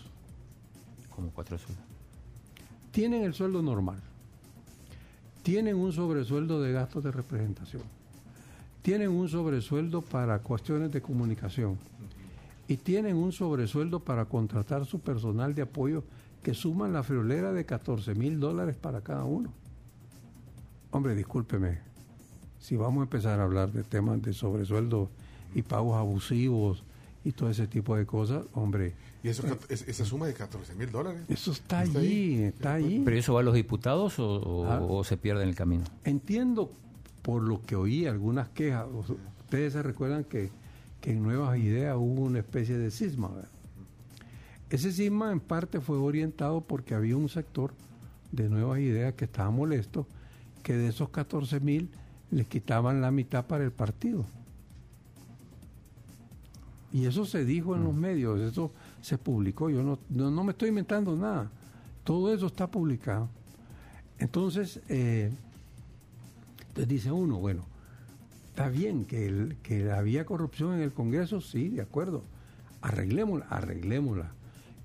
Como cuatro sueldos. Tienen el sueldo normal. Tienen un sobresueldo de gastos de representación. Tienen un sobresueldo para cuestiones de comunicación. Y tienen un sobresueldo para contratar su personal de apoyo que suman la friolera de 14 mil dólares para cada uno. Hombre, discúlpeme. Si vamos a empezar a hablar de temas de sobresueldo y pagos abusivos y todo ese tipo de cosas, hombre, Y eso, es- esa suma de 14 mil dólares. eso está, Está allí, ahí. está allí. ¿Pero eso va a los diputados o, o- Ah. o se pierde en el camino? Entiendo por lo que oí algunas quejas. Ustedes se recuerdan que, que en Nuevas Ideas hubo una especie de cisma. ¿verdad? Ese cisma en parte fue orientado porque había un sector de Nuevas Ideas que estaba molesto que de esos 14 mil les quitaban la mitad para el partido. Y eso se dijo en los medios, eso se publicó. Yo no, no, no me estoy inventando nada. Todo eso está publicado. Entonces, eh, entonces dice uno, bueno, está bien que, el- que había corrupción en el Congreso, sí, de acuerdo. Arreglémosla, arreglémosla.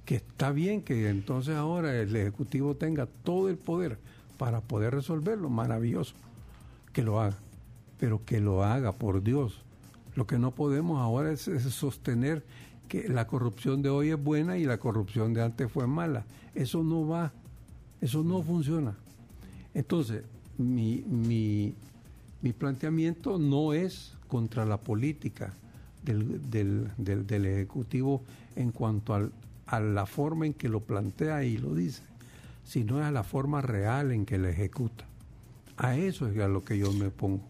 Que está bien que entonces ahora el Ejecutivo tenga todo el poder para poder resolverlo, maravilloso. Que lo haga. Pero que lo haga, por Dios. Lo que no podemos ahora es, sostener que la corrupción de hoy es buena y la corrupción de antes fue mala. Eso no va. Eso no funciona. Entonces, mi, mi, mi planteamiento no es contra la política del, del, del, del Ejecutivo en cuanto al, a la forma en que lo plantea y lo dice, sino a la forma real en que lo ejecuta. A eso es a lo que yo me pongo.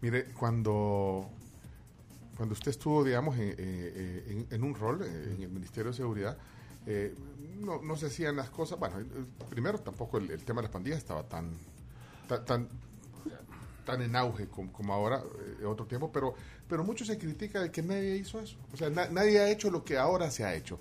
Mire, cuando, cuando usted estuvo, digamos, en, eh, eh, en- un rol eh, en el Ministerio de Seguridad, no, no se hacían las cosas. Bueno, primero tampoco el, tema de las pandillas estaba tan, tan, tan, tan en auge como, como ahora, eh, otro tiempo, pero, pero mucho se critica de que nadie hizo eso. O sea, na- nadie ha hecho lo que ahora se ha hecho.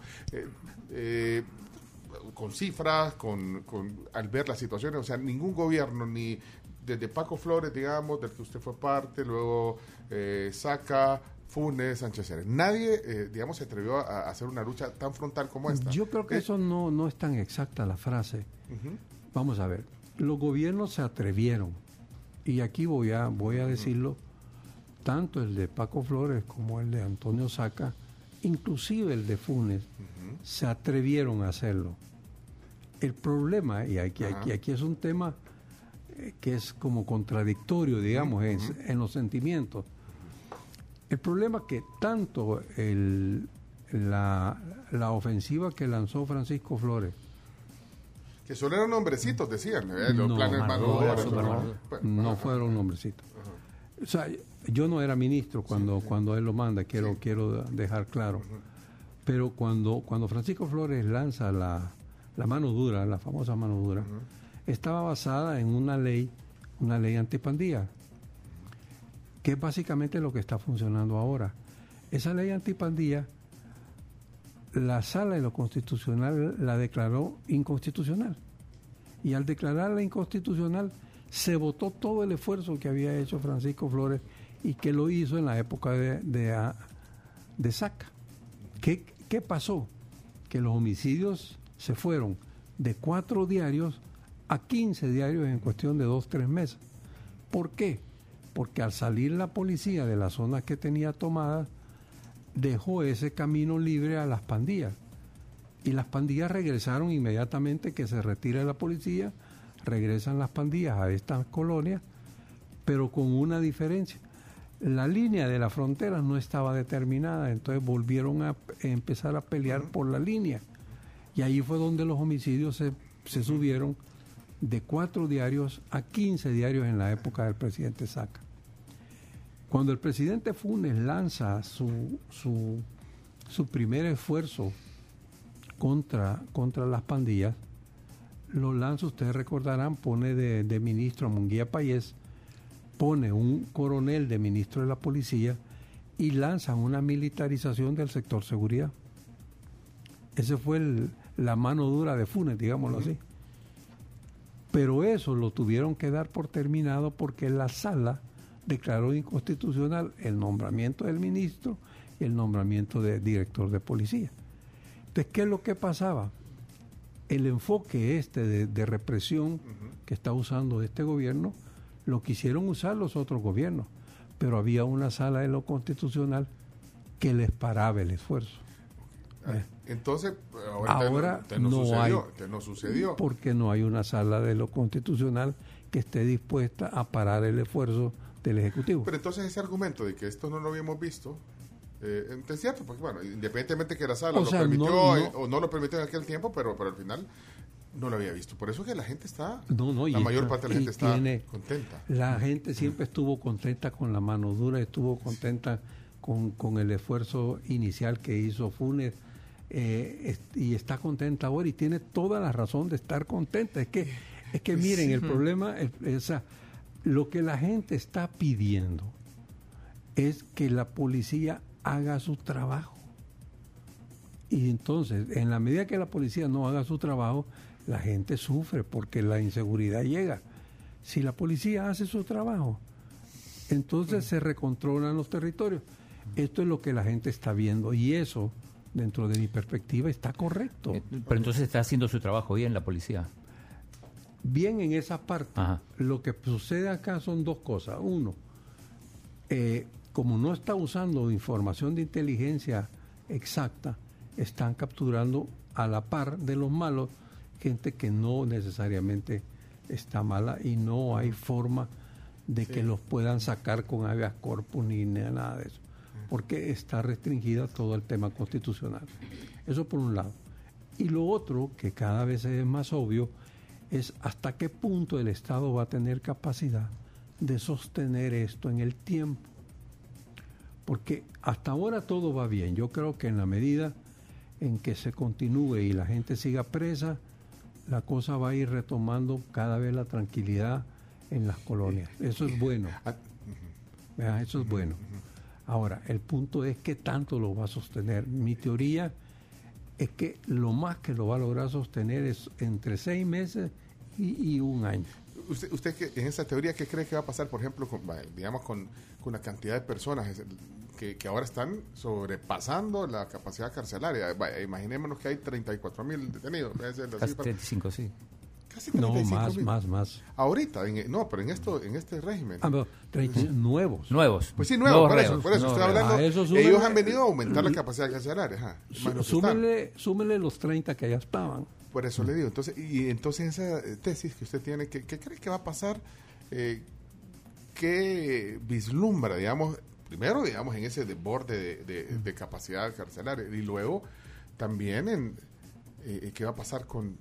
Con cifras, con, con, al ver las situaciones, o sea, ningún gobierno, ni desde Paco Flores, digamos, del que usted fue parte, luego eh, Saca, Funes, Sánchez Ceres. Nadie, eh, digamos, se atrevió a, a hacer una lucha tan frontal como esta. Yo creo que Eh, eso no, no es tan exacta la frase. Vamos a ver, los gobiernos se atrevieron, y aquí voy a, voy a decirlo, tanto el de Paco Flores como el de Antonio Saca, inclusive el de Funes, se atrevieron a hacerlo. El problema, y aquí, aquí, aquí es un tema que es como contradictorio, digamos, es- en los sentimientos. El problema que tanto el, la, la ofensiva que lanzó Francisco Flores, Que solo eran nombrecitos, decían, ¿eh? los No, planes ¿no? Fueron nombrecitos. O sea, yo no era ministro cuando, cuando él lo manda, quiero, quiero dejar claro. Pero cuando, cuando Francisco Flores lanza la, la mano dura, la famosa mano dura, estaba basada en una ley, una ley antipandía, que es básicamente lo que está funcionando ahora. Esa ley antipandía la sala de lo constitucional la declaró inconstitucional. Y al declararla inconstitucional, se votó todo el esfuerzo que había hecho Francisco Flores y que lo hizo en la época de, de, ah, Saca. ¿Qué, ¿Qué pasó? Que los homicidios se fueron de cuatro diarios a 15 diarios en cuestión de dos, tres meses. ¿Por qué? Porque al salir la policía de las zonas que tenía tomadas, dejó ese camino libre a las pandillas. Y las pandillas regresaron inmediatamente que se retira la policía, regresan las pandillas a estas colonias, pero con una diferencia. La línea de la frontera no estaba determinada, entonces volvieron a empezar a pelear por la línea. Y ahí fue donde los homicidios se, se subieron de cuatro diarios a 15 diarios en la época del presidente Saca. Cuando el presidente Funes lanza su, su, su primer esfuerzo contra, contra las pandillas, lo lanza, ustedes recordarán, pone de, de ministro a Munguía Payés, pone un coronel de ministro de la policía y lanzan una militarización del sector seguridad. Ese fue el, la mano dura de Funes, digámoslo así. Pero eso lo tuvieron que dar por terminado porque la sala declaró inconstitucional el nombramiento del ministro y el nombramiento del director de policía. Entonces, ¿qué es lo que pasaba? El enfoque este de, de represión que está usando este gobierno lo quisieron usar los otros gobiernos, pero había una sala de lo constitucional que les paraba el esfuerzo. Ah, Entonces, ahora, Ahora te no, te no no sucedió, hay. te no sucedió. Porque no hay una sala de lo constitucional que esté dispuesta a parar el esfuerzo del Ejecutivo. Pero entonces ese argumento de que esto no lo habíamos visto, eh, es cierto, porque bueno, independientemente que la sala O lo sea, permitió no- eh, no- o no lo permitió en aquel tiempo, pero, pero al final no lo había visto. Por eso que la gente está, No, no, la mayor está- parte de la gente está tiene- contenta. La gente siempre estuvo contenta con la mano dura, estuvo contenta con, con el esfuerzo inicial que hizo Funes eh, y está contenta ahora y tiene toda la razón de estar contenta. Es que, es que miren, el problema, es, o sea, lo que la gente está pidiendo es que la policía haga su trabajo. Y entonces, en la medida que la policía no haga su trabajo, la gente sufre porque la inseguridad llega. Si la policía hace su trabajo, entonces se recontrolan los territorios. Esto es lo que la gente está viendo y eso, dentro de mi perspectiva, está correcto. Eh, Pero entonces está haciendo su trabajo bien la policía. Bien en esa parte. Ajá. Lo que sucede acá son dos cosas. Uno, eh, como no está usando información de inteligencia exacta, están capturando a la par de los malos gente que no necesariamente está mala y no hay forma de que los puedan sacar con habeas corpus ni nada de eso, porque está restringido todo el tema constitucional. Eso por un lado. Y lo otro, que cada vez es más obvio, es hasta qué punto el Estado va a tener capacidad de sostener esto en el tiempo. Porque hasta ahora todo va bien. Yo creo que en la medida en que se continúe y la gente siga presa, la cosa va a ir retomando cada vez la tranquilidad en las colonias. Eso es bueno. Ah. Eso es bueno. Ahora, el punto es qué tanto lo va a sostener. Mi teoría es que lo más que lo va a lograr sostener es entre seis meses y, y un año. ¿Usted, usted en esa teoría qué cree que va a pasar, por ejemplo, con, digamos, con, con la cantidad de personas que, que ahora están sobrepasando la capacidad carcelaria? Imaginémonos que hay 34 mil detenidos. esa es la Casi cifra. 35, sí. Casi No, 35 más, mil. más, más. Ahorita, en- no, pero en esto, en este régimen. Ah, pero 30 nuevos. Nuevos. Pues sí, nuevo, Nuevos por eso, reos, por eso estoy hablando. A eso súmele- ellos han venido a aumentar la capacidad carcelaria. Ajá, más. Súmele, súmele los 30 que ya estaban. Por eso le digo. Entonces, y entonces esa eh, tesis que usted tiene, ¿qué, qué cree que va a pasar? Eh, ¿Qué vislumbra, digamos, primero, digamos, en ese desborde de, de- de capacidad carcelaria y luego también en eh, qué va a pasar con,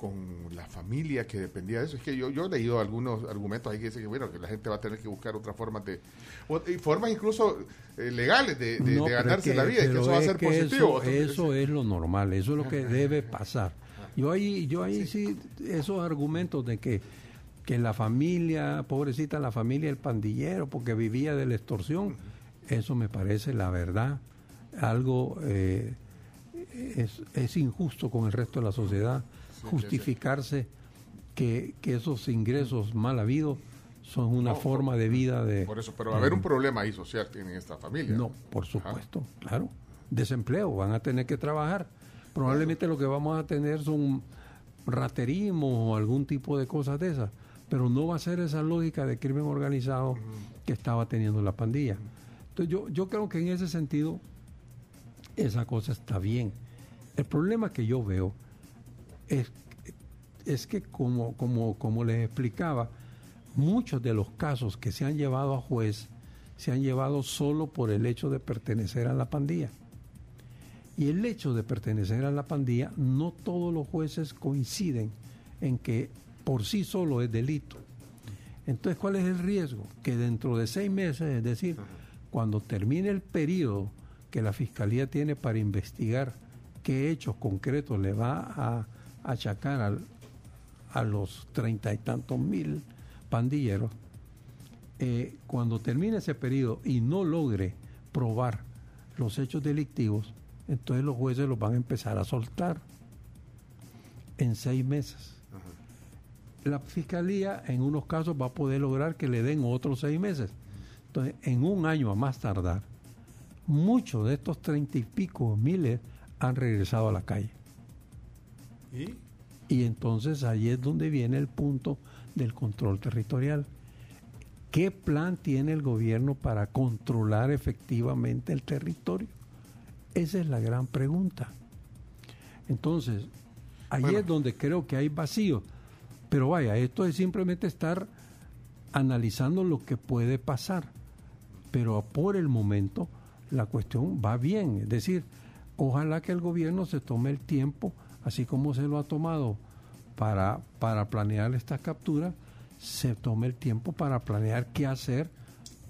con la familia que dependía de eso? Es que yo, yo he leído algunos argumentos ahí que dicen que, bueno, que la gente va a tener que buscar otras formas de, o- y formas incluso eh, legales de, de- No, de pero ganarse es que- la vida y que eso va a ser positivo. Eso, eso es lo normal, eso es lo que debe pasar. Yo ahí, yo ahí sí, esos argumentos de que, que la familia, pobrecita la familia del pandillero, porque vivía de la extorsión, eso me parece la verdad, algo eh, es, es injusto con el resto de la sociedad justificarse que, que esos ingresos mal habidos son una No, forma de vida de... Por eso, pero va a haber un problema ahí social en esta familia. No, por supuesto, claro. Desempleo, van a tener que trabajar. Probablemente lo que vamos a tener son raterismo o algún tipo de cosas de esas, pero no va a ser esa lógica de crimen organizado que estaba teniendo la pandilla. Entonces yo, yo creo que en ese sentido esa cosa está bien. El problema que yo veo es, es que como, como, como les explicaba, muchos de los casos que se han llevado a juez se han llevado solo por el hecho de pertenecer a la pandilla. Y el hecho de pertenecer a la pandilla, no todos los jueces coinciden en que por sí solo es delito. Entonces, ¿cuál es el riesgo? Que dentro de seis meses, es decir, cuando termine el periodo que la Fiscalía tiene para investigar qué hechos concretos le va a achacar al- a los treinta y tantos mil pandilleros, eh, cuando termine ese periodo y no logre probar los hechos delictivos, entonces los jueces los van a empezar a soltar en seis meses. La fiscalía en unos casos va a poder lograr que le den otros seis meses. Entonces, en un año a más tardar, muchos de estos treinta y pico miles han regresado a la calle. ¿Y? Y entonces ahí es donde viene el punto del control territorial. ¿Qué plan tiene el gobierno para controlar efectivamente el territorio? Esa es la gran pregunta. Entonces, ahí Bueno. es donde creo que hay vacío. Pero vaya, esto es simplemente estar analizando lo que puede pasar. Pero por el momento la cuestión va bien. Es decir, ojalá que el gobierno se tome el tiempo, así como se lo ha tomado para, para planear estas capturas, se tome el tiempo para planear qué hacer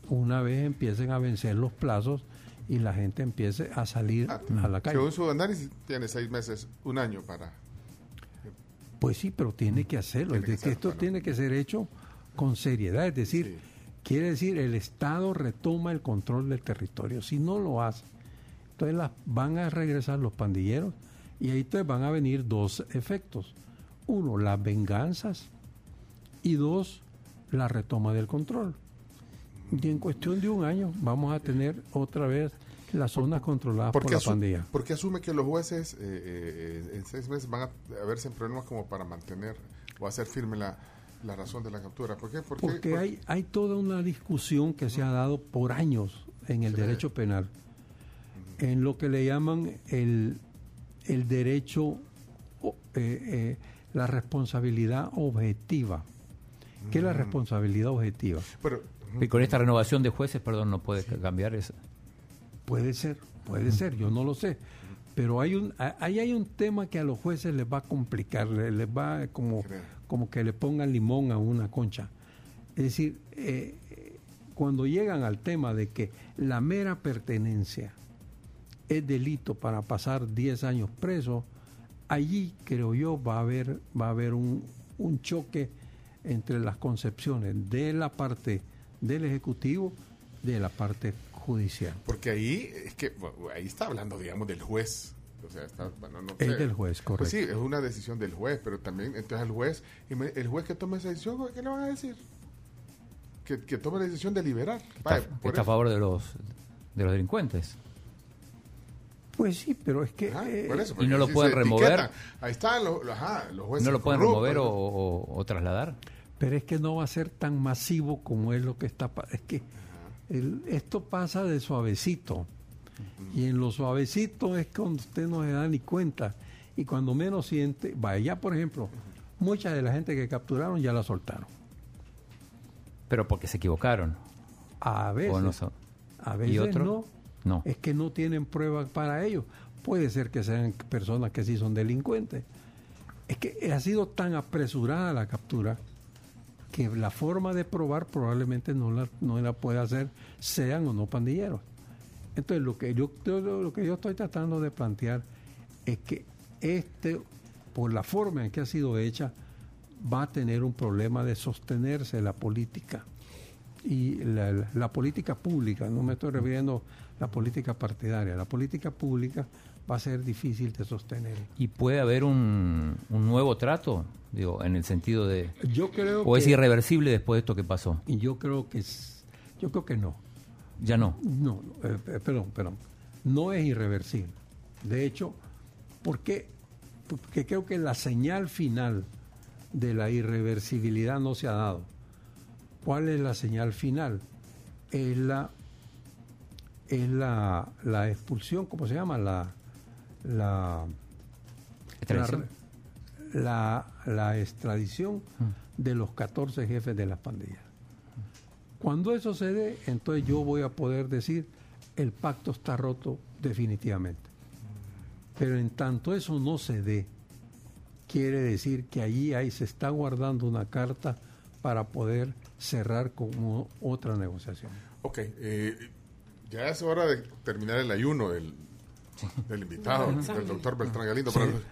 una vez empiecen a vencer los plazos y la gente empiece a salir Ah, a la calle. Según su análisis, tiene seis meses, un año para. Pues sí, pero tiene que hacerlo. Tiene es de que esto tiene que ser hecho con seriedad. Es decir, Sí. quiere decir, el Estado retoma el control del territorio. Si no lo hace, entonces las, van a regresar los pandilleros y ahí entonces van a venir dos efectos. Uno, las venganzas y dos, la retoma del control. Y en cuestión de un año vamos a tener otra vez las zonas controladas por, la pandilla. por qué asume que los jueces eh, eh, en seis meses van a verse en problemas como para mantener o hacer firme la, la razón de la captura? ¿Por qué? ¿Por qué? Porque Por- hay, hay toda una discusión que se ha dado por años en el Sí. derecho penal, en lo que le llaman el, el derecho, eh, eh, la responsabilidad objetiva. ¿Qué es la responsabilidad objetiva? Pero, Y con esta renovación de jueces, perdón, no puede cambiar eso. Puede ser, puede ser, yo no lo sé. Pero hay un, a- ahí hay un tema que a los jueces les va a complicar, le- les va como, como que le pongan limón a una concha. Es decir, eh, cuando llegan al tema de que la mera pertenencia es delito para pasar 10 años preso, allí creo yo va a haber, va a haber un, un choque entre las concepciones de la parte del Ejecutivo, de la parte judicial. porque ahí es que ahí está hablando, digamos, del juez. O sea, está, bueno, no Es sé. del juez, correcto. Pues sí, es una decisión del juez, pero también entonces el juez, y me- el juez que tome esa decisión, ¿qué le van a decir? Que, que tome la decisión de liberar. Está, Vaya, está a favor de los, de los delincuentes. Pues sí, pero es que... Ajá, eh, por eso, ¿Y no lo si pueden remover? Ahí están los, los- ajá, los jueces. ¿No lo pueden corruptos, remover o, ¿no? o- o trasladar? Pero es que no va a ser tan masivo como es lo que está... Es que el- esto pasa de suavecito. Y en lo suavecito es cuando usted no se da ni cuenta. Y cuando menos siente... Vaya, por ejemplo, mucha de la gente que capturaron ya la soltaron. Pero porque se equivocaron. A veces, O no son. a veces ¿Y otro? no. No. Es que no tienen pruebas para ello. Puede ser que sean personas que sí son delincuentes. Es que ha sido tan apresurada la captura que la forma de probar probablemente no la, no la puede hacer, sean o no pandilleros. Entonces, lo que yo, lo que yo estoy tratando de plantear es que este, por la forma en que ha sido hecha, va a tener un problema de sostenerse la política y la, la- política pública, no me estoy refiriendo la política partidaria, la política pública va a ser difícil de sostener. ¿Y puede haber un, un nuevo trato? Digo, en el sentido de... Yo creo ¿O es irreversible después de esto que pasó? y yo creo que es, yo creo que no. Ya no. No, eh, eh, perdón, perdón. No es irreversible. De hecho, ¿por qué? Porque creo que la señal final de la irreversibilidad no se ha dado. ¿Cuál es la señal final? Es la es la, la expulsión, ¿cómo se llama? La la ¿Extradición? la, la extradición Mm. de los 14 jefes de las pandillas. Cuando eso se dé, entonces yo voy a poder decir el pacto está roto definitivamente. Pero en tanto eso no se dé, quiere decir que allí ahí se está guardando una carta para poder cerrar como otra negociación. Ok, eh, ya es hora de terminar el ayuno del, del invitado, del doctor Beltrán Galindo.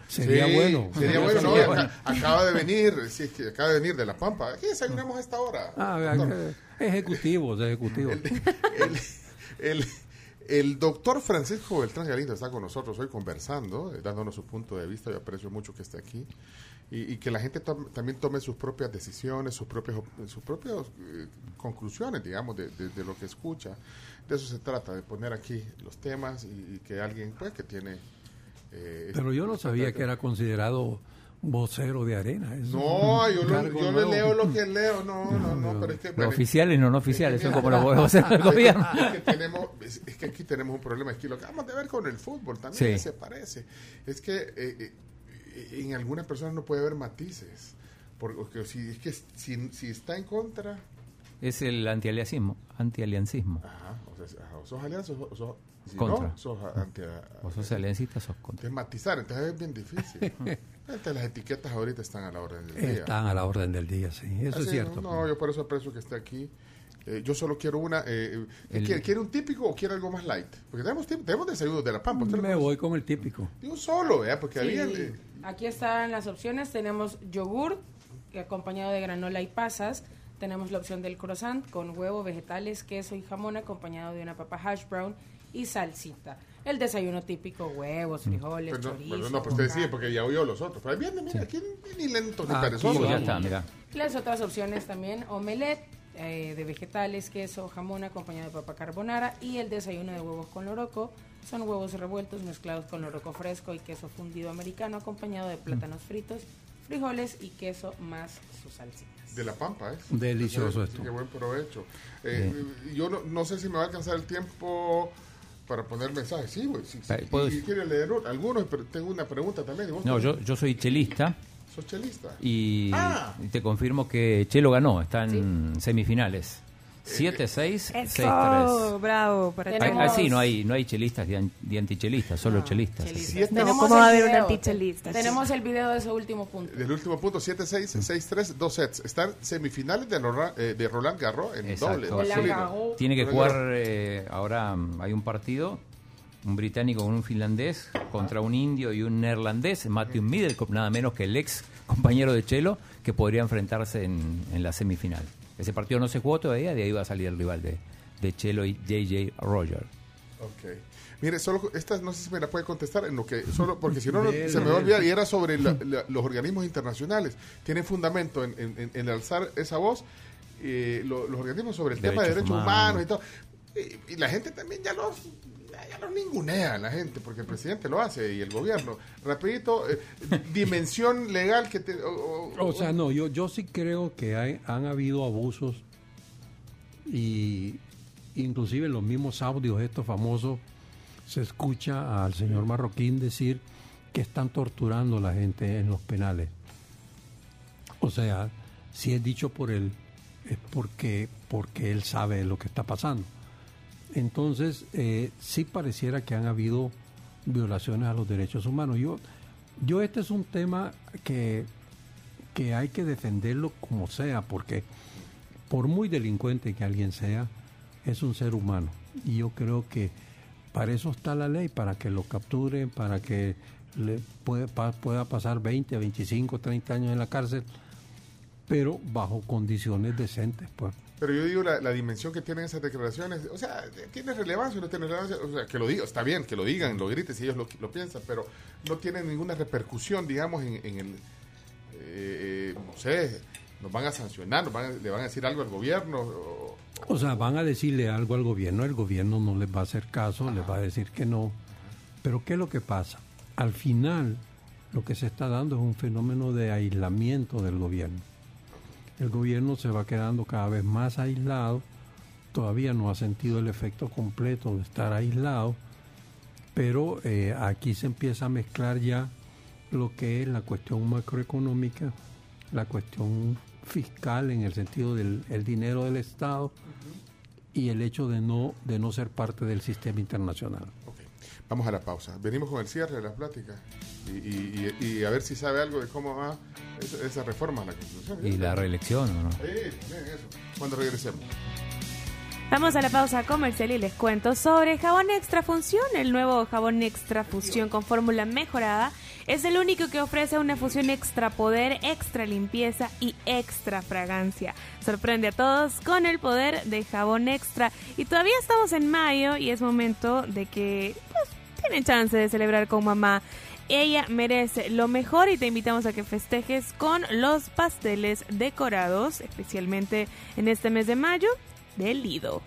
Sería bueno. Sería bueno, ¿no? Acá-. Acaba de venir, sí, es que acaba de venir de La Pampa. Aquí desayunamos a esta hora. Ah, ejecutivos, ejecutivos. el, el- el doctor Francisco Beltrán Galindo está con nosotros hoy conversando, eh, dándonos su punto de vista. Yo aprecio mucho que esté aquí. Y, y que la gente también tome sus propias decisiones, sus propias, op- sus propias eh, conclusiones, digamos, de, de- de lo que escucha. De eso se trata, de poner aquí los temas y, y que alguien, pues, que tiene... eh, Pero yo no sabía que era considerado vocero de arena. Es No, yo, lo- yo le leo lo que leo, no, no, no, pero es que... Bueno, oficiales y no no oficiales, son como los podemos hacer el gobierno. Es que, tenemos, es, que aquí tenemos un problema, es que lo acabamos de ver con el fútbol también Sí. se parece. Es que eh, eh, en algunas personas no puede haber matices. Porque si, es que si, si está en contra, Es el antialiancismo. antialiancismo. ajá, sos alianza o sos, si Contra. no, sos anti. O sos aliancista, sos contra. Es matizar, entonces es bien difícil. Entonces, las etiquetas ahorita están a la orden del día. Están a la orden del día, sí. Eso es Así, cierto. No, yo por eso aprecio que esté aquí. Eh, yo solo quiero una. Eh, El- ¿quiere, quiere un típico o quiere algo más light? Porque tenemos, tenemos desayunos de la Pampa. ¿usted lo Me voy con el típico. De un solo, ¿eh? Porque Sí. había. eh, Aquí están las opciones. Tenemos yogur acompañado de granola y pasas. Tenemos la opción del croissant con huevo, vegetales, queso y jamón acompañado de una papa hash brown y salsita. El desayuno típico, huevos, frijoles, pues no, chorizo. no, pues usted sí, porque ya oyó los otros. Pero ahí viene, mira, aquí ni lento ni Ah, perezoso. Oh, ya está, mira. Las otras opciones también, omelette eh, de vegetales, queso, jamón acompañado de papa carbonara y el desayuno de huevos con loroco. Son huevos revueltos mezclados con loroco fresco y queso fundido americano acompañado de plátanos fritos, frijoles y queso más sus salsitas. De la Pampa, ¿eh? Delicioso esto. que buen provecho. Eh, Yo no, no sé si me va a alcanzar el tiempo para poner mensajes. Sí, güey. Si, si- Eh, ¿puedo- si quiere leer un- algunos, pero tengo una pregunta también. ¿Y vos No, también? yo, yo soy chelista ¿Sos chelista? y, Ah. y te confirmo que Chelo ganó, está en semifinales. 7-6, 6-3. Eso, bravo. Para Tenemos- Ah, sí, no hay, no hay chelistas y antichelistas, solo chelistas. No, Tenemos ¿cómo el va a haber un antichelista? Tenemos el video de ese último punto. Del último punto, 7-6, 6-3, dos sets. Están semifinales de, Nora- eh, de Roland Garros en Exacto. doble. Roland. Tiene que Roland jugar, eh, ahora mm, hay un partido, un británico con un finlandés contra un indio y un neerlandés, Matthew Middlecoff, nada menos que el ex compañero de Chelo, que podría enfrentarse en, en la semifinal. Ese partido no se jugó todavía, de ahí va a salir el rival de, de Chelo y JJ Roger. Ok. Mire, solo esta no sé si me la puede contestar en lo que solo porque si no, Bien, se me va a olvidar y era sobre la- la- los organismos internacionales. Tienen fundamento en, en- en- en alzar esa voz eh, lo- los organismos sobre el tema de Derechos derechos humanos. humanos y todo. Y, y la gente también ya los ya los ningunea la gente porque el presidente lo hace y el gobierno. Rapidito, eh, dimensión legal que te o- sea, no, yo, yo sí creo que hay, han habido abusos y inclusive en los mismos audios estos famosos se escucha al señor Marroquín decir que están torturando a la gente en los penales. O sea, si es dicho por él, es porque, porque él sabe lo que está pasando. Entonces, eh, sí pareciera que han habido violaciones a los derechos humanos. Yo, yo este es un tema que, que hay que defenderlo como sea, porque por muy delincuente que alguien sea, es un ser humano. Y yo creo que para eso está la ley, para que lo capturen, para que le pueda pasar 20, 25, 30 años en la cárcel. pero bajo condiciones decentes, pues. Pero yo digo la, dimensión que tienen esas declaraciones, o sea, tiene relevancia o no tiene relevancia, o sea, que lo diga, está bien, que lo digan, lo griten si ellos lo, piensan, pero no tiene ninguna repercusión, digamos, en, en el, eh, no sé, nos van a sancionar, nos van a- le van a decir algo al gobierno, o- O sea, van a decirle algo al gobierno, el gobierno no les va a hacer caso, les va a decir que no. Pero ¿qué es lo que pasa? Al final, lo que se está dando es un fenómeno de aislamiento del gobierno. El gobierno se va quedando cada vez más aislado, todavía no ha sentido el efecto completo de estar aislado, pero eh, aquí se empieza a mezclar ya lo que es la cuestión macroeconómica, la cuestión fiscal en el sentido del el dinero del Estado y el hecho de no de no ser parte del sistema internacional. Ok, vamos a la pausa. Venimos con el cierre de la plática y, y- y- y a ver si sabe algo de cómo va esa, esa reforma a la Constitución. Y la reelección, ¿o no? Sí, bien, eso. Cuando regresemos. Vamos a la pausa comercial y les cuento sobre jabón extra función. El nuevo jabón extra fusión con fórmula mejorada es el único que ofrece una fusión extra poder, extra limpieza y extra fragancia. Sorprende a todos con el poder de jabón extra. Y todavía estamos en mayo y es momento de que pues, tienen chance de celebrar con mamá. Ella merece lo mejor y te invitamos a que festejes con los pasteles decorados, especialmente en este mes de mayo del Lido.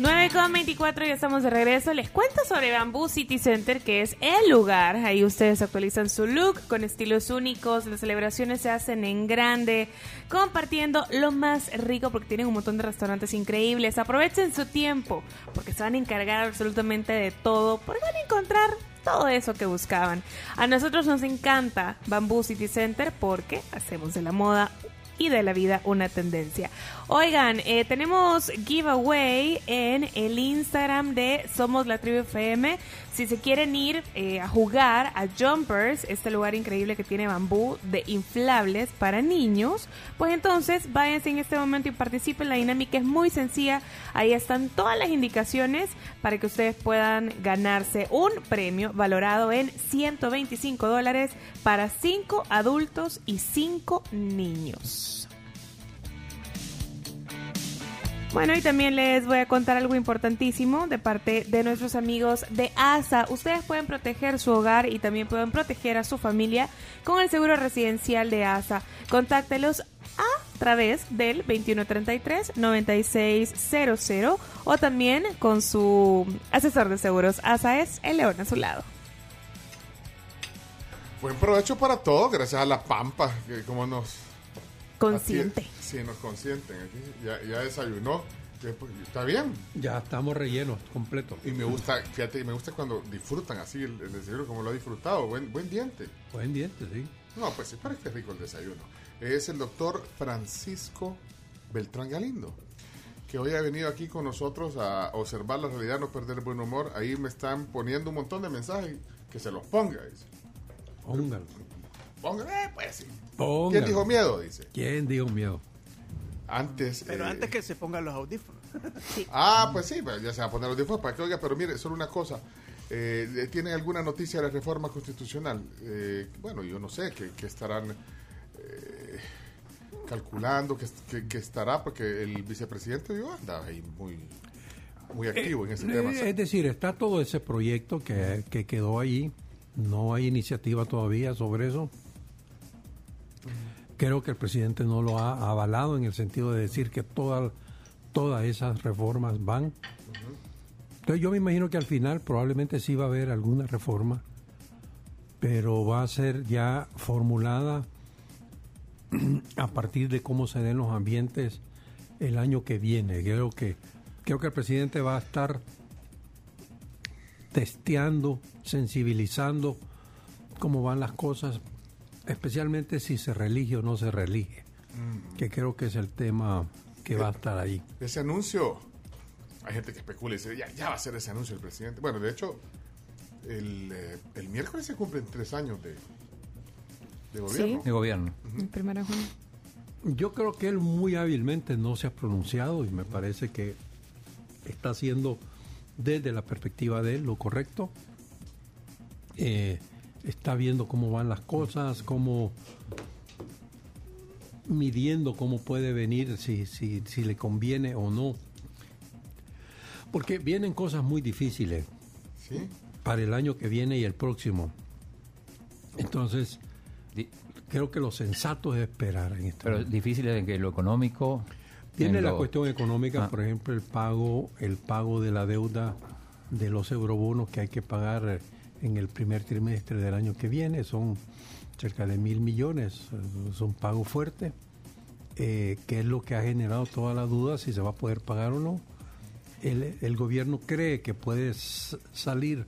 9.24 ya estamos de regreso. Les cuento sobre Bamboo City Center, que es el lugar. Ahí ustedes actualizan su look con estilos únicos. Las celebraciones se hacen en grande, compartiendo lo más rico porque tienen un montón de restaurantes increíbles. Aprovechen su tiempo porque se van a encargar absolutamente de todo. Porque van a encontrar todo eso que buscaban. A nosotros nos encanta Bamboo City Center porque hacemos de la moda y de la vida una tendencia. Oigan, eh, tenemos giveaway en el Instagram de Somos la Tribu FM. Si se quieren ir eh, a jugar a Jumpers, este lugar increíble que tiene bambú de inflables para niños, pues entonces váyanse en este momento y participen. La dinámica es muy sencilla. Ahí están todas las indicaciones para que ustedes puedan ganarse un premio valorado en 125 dólares para 5 adultos y 5 niños. Bueno, y también les voy a contar algo importantísimo de parte de nuestros amigos de ASA. Ustedes pueden proteger su hogar y también pueden proteger a su familia con el seguro residencial de ASA. Contáctelos a través del 2133-9600 o también con su asesor de seguros. ASA es el león a su lado. Buen provecho para todos, gracias a la Pampa, que como nos... Consciente. Sí, nos consienten aquí. Ya, ya desayunó. Pues, Está bien. Ya estamos rellenos, completos. Y me gusta, fíjate, me gusta cuando disfrutan así el, el desayuno como lo ha disfrutado. Buen, buen diente. Buen diente, sí. No, pues sí, parece rico el desayuno. Es el doctor Francisco Beltrán Galindo, que hoy ha venido aquí con nosotros a observar la realidad, no perder el buen humor. Ahí me están poniendo un montón de mensajes, que se los ponga. Dice. Póngalo. Ponga, eh, pues sí. Póngalo. ¿Quién dijo miedo? Dice. ¿Quién dijo miedo? Antes. Pero eh, antes que se pongan los audífonos. Ah, pues sí, pues ya se va a poner los audífonos para que oiga, pero mire, solo una cosa. Eh, ¿Tienen alguna noticia de la reforma constitucional? Eh, bueno, yo no sé, que, que estarán eh, calculando, que, que- que estará, porque el vicepresidente yo anda ahí muy, muy activo en ese tema. Es decir, está todo ese proyecto que, que quedó ahí. No hay iniciativa todavía sobre eso. Creo que el presidente no lo ha avalado en el sentido de decir que todas todas esas reformas van. Entonces yo me imagino que al final probablemente sí va a haber alguna reforma, pero va a ser ya formulada a partir de cómo se den los ambientes el año que viene. Creo que creo que el presidente va a estar testeando, sensibilizando cómo van las cosas, especialmente si se relige o no se relige, que creo que es el tema que va a estar ahí. Ese anuncio, hay gente que especula y dice, ya, ya va a ser ese anuncio el presidente. Bueno, de hecho, el, eh, el miércoles se cumplen tres años de, de gobierno. De gobierno. El primero de junio. Yo creo que él muy hábilmente no se ha pronunciado y me parece que está haciendo desde la perspectiva de él lo correcto. Eh, está viendo cómo van las cosas, cómo midiendo cómo puede venir, si, si, si le conviene o no. Porque vienen cosas muy difíciles ¿Sí? para el año que viene y el próximo. Entonces, creo que lo sensato es esperar en este Pero momento. difícil en que lo económico. Tiene en la lo- cuestión económica, Ah. por ejemplo, el pago, el pago de la deuda de los eurobonos que hay que pagar eh, en el primer trimestre del año que viene, son cerca de mil millones, eh, es un pago fuerte, eh, que es lo que ha generado toda la duda si se va a poder pagar o no. El, gobierno cree que puede salir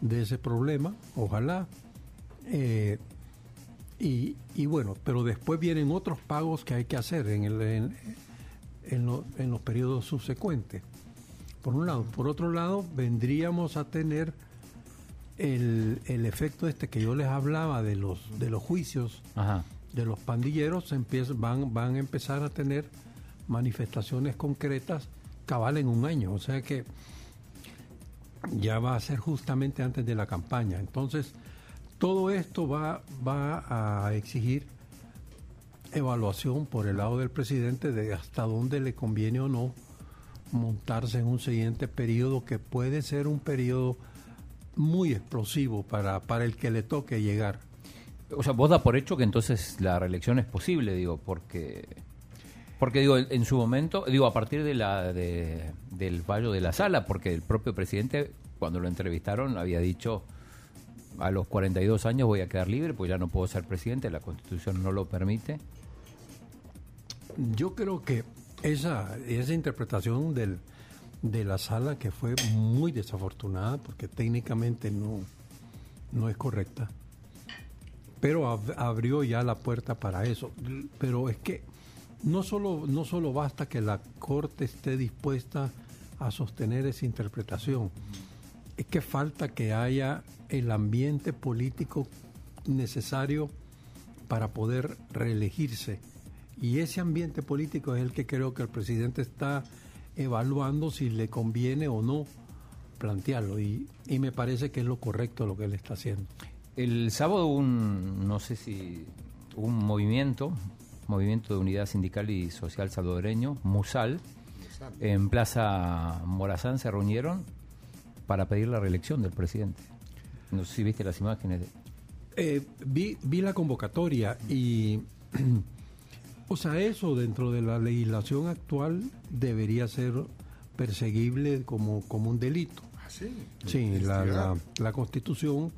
de ese problema, ojalá. eh, y, y bueno, pero después vienen otros pagos que hay que hacer en, el, en, en lo- en los periodos subsecuentes. Por un lado. Por otro lado, vendríamos a tener el, el efecto este que yo les hablaba de los, de los juicios Ajá. de los pandilleros, empieza- van, van a empezar a tener manifestaciones concretas cabal en un año. O sea que ya va a ser justamente antes de la campaña. Entonces, todo esto va, va a exigir evaluación por el lado del presidente de hasta dónde le conviene o no montarse en un siguiente periodo que puede ser un periodo muy explosivo para, para el que le toque llegar. O sea, vos da por hecho que entonces la reelección es posible, digo, porque. Porque digo, en su momento, digo, a partir de la de- del fallo de la sala, porque el propio presidente, cuando lo entrevistaron, había dicho a los 42 años voy a quedar libre, pues ya no puedo ser presidente, la constitución no lo permite. Yo creo que esa, esa interpretación del, de la sala que fue muy desafortunada porque técnicamente no, no es correcta, pero ab- abrió ya la puerta para eso. Pero es que no solo, no solo basta que la Corte esté dispuesta a sostener esa interpretación, es que falta que haya el ambiente político necesario para poder reelegirse. Y ese ambiente político es el que creo que el presidente está evaluando si le conviene o no plantearlo. Y, y me parece que es lo correcto lo que él está haciendo. El sábado un, no sé si, un movimiento, movimiento de unidad sindical y social salvadoreño, MUSAL, en Plaza Morazán se reunieron para pedir la reelección del presidente. No sé si viste las imágenes. de- Eh, vi, vi la convocatoria y, o sea, eso dentro de la legislación actual debería ser perseguible como, como un delito. Ah, sí. Sí, la, la, Constitución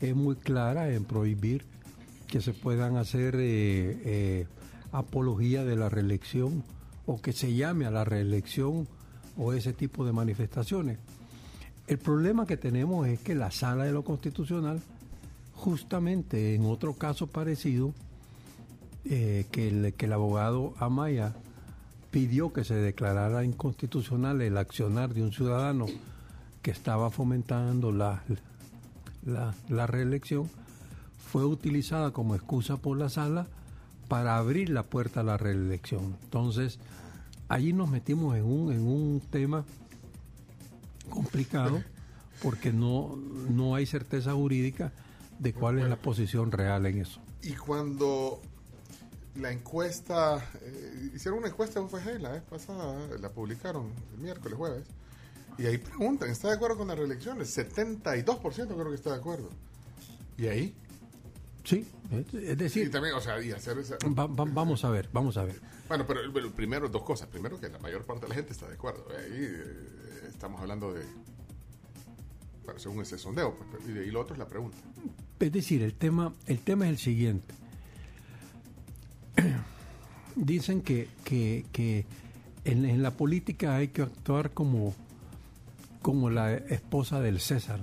es muy clara en prohibir que se puedan hacer eh, eh, apología de la reelección o que se llame a la reelección o ese tipo de manifestaciones. El problema que tenemos es que la sala de lo constitucional, justamente en otro caso parecido, eh, que, el, que el abogado Amaya pidió que se declarara inconstitucional el accionar de un ciudadano que estaba fomentando la, la, la reelección, fue utilizada como excusa por la sala para abrir la puerta a la reelección. Entonces, allí nos metimos en un, en un tema complicado porque no, no hay certeza jurídica de cuál es la posición real en eso. Y cuando la encuesta, eh, hicieron una encuesta en UFG la vez pasada, la publicaron el miércoles, jueves, y ahí preguntan, ¿está de acuerdo con las reelecciones? 72% creo que está de acuerdo. ¿Y ahí? Sí, es, decir, también, o sea, y hacer esa... va- va- vamos a ver, vamos a ver. Bueno, pero, pero primero dos cosas. Primero que la mayor parte de la gente está de acuerdo. Ahí eh, estamos hablando de... Bueno, según ese sondeo, pues, y, de- y lo otro es la pregunta. Es decir, el tema, el tema es el siguiente. Dicen que, que, que en, la política hay que actuar como, como la esposa del César.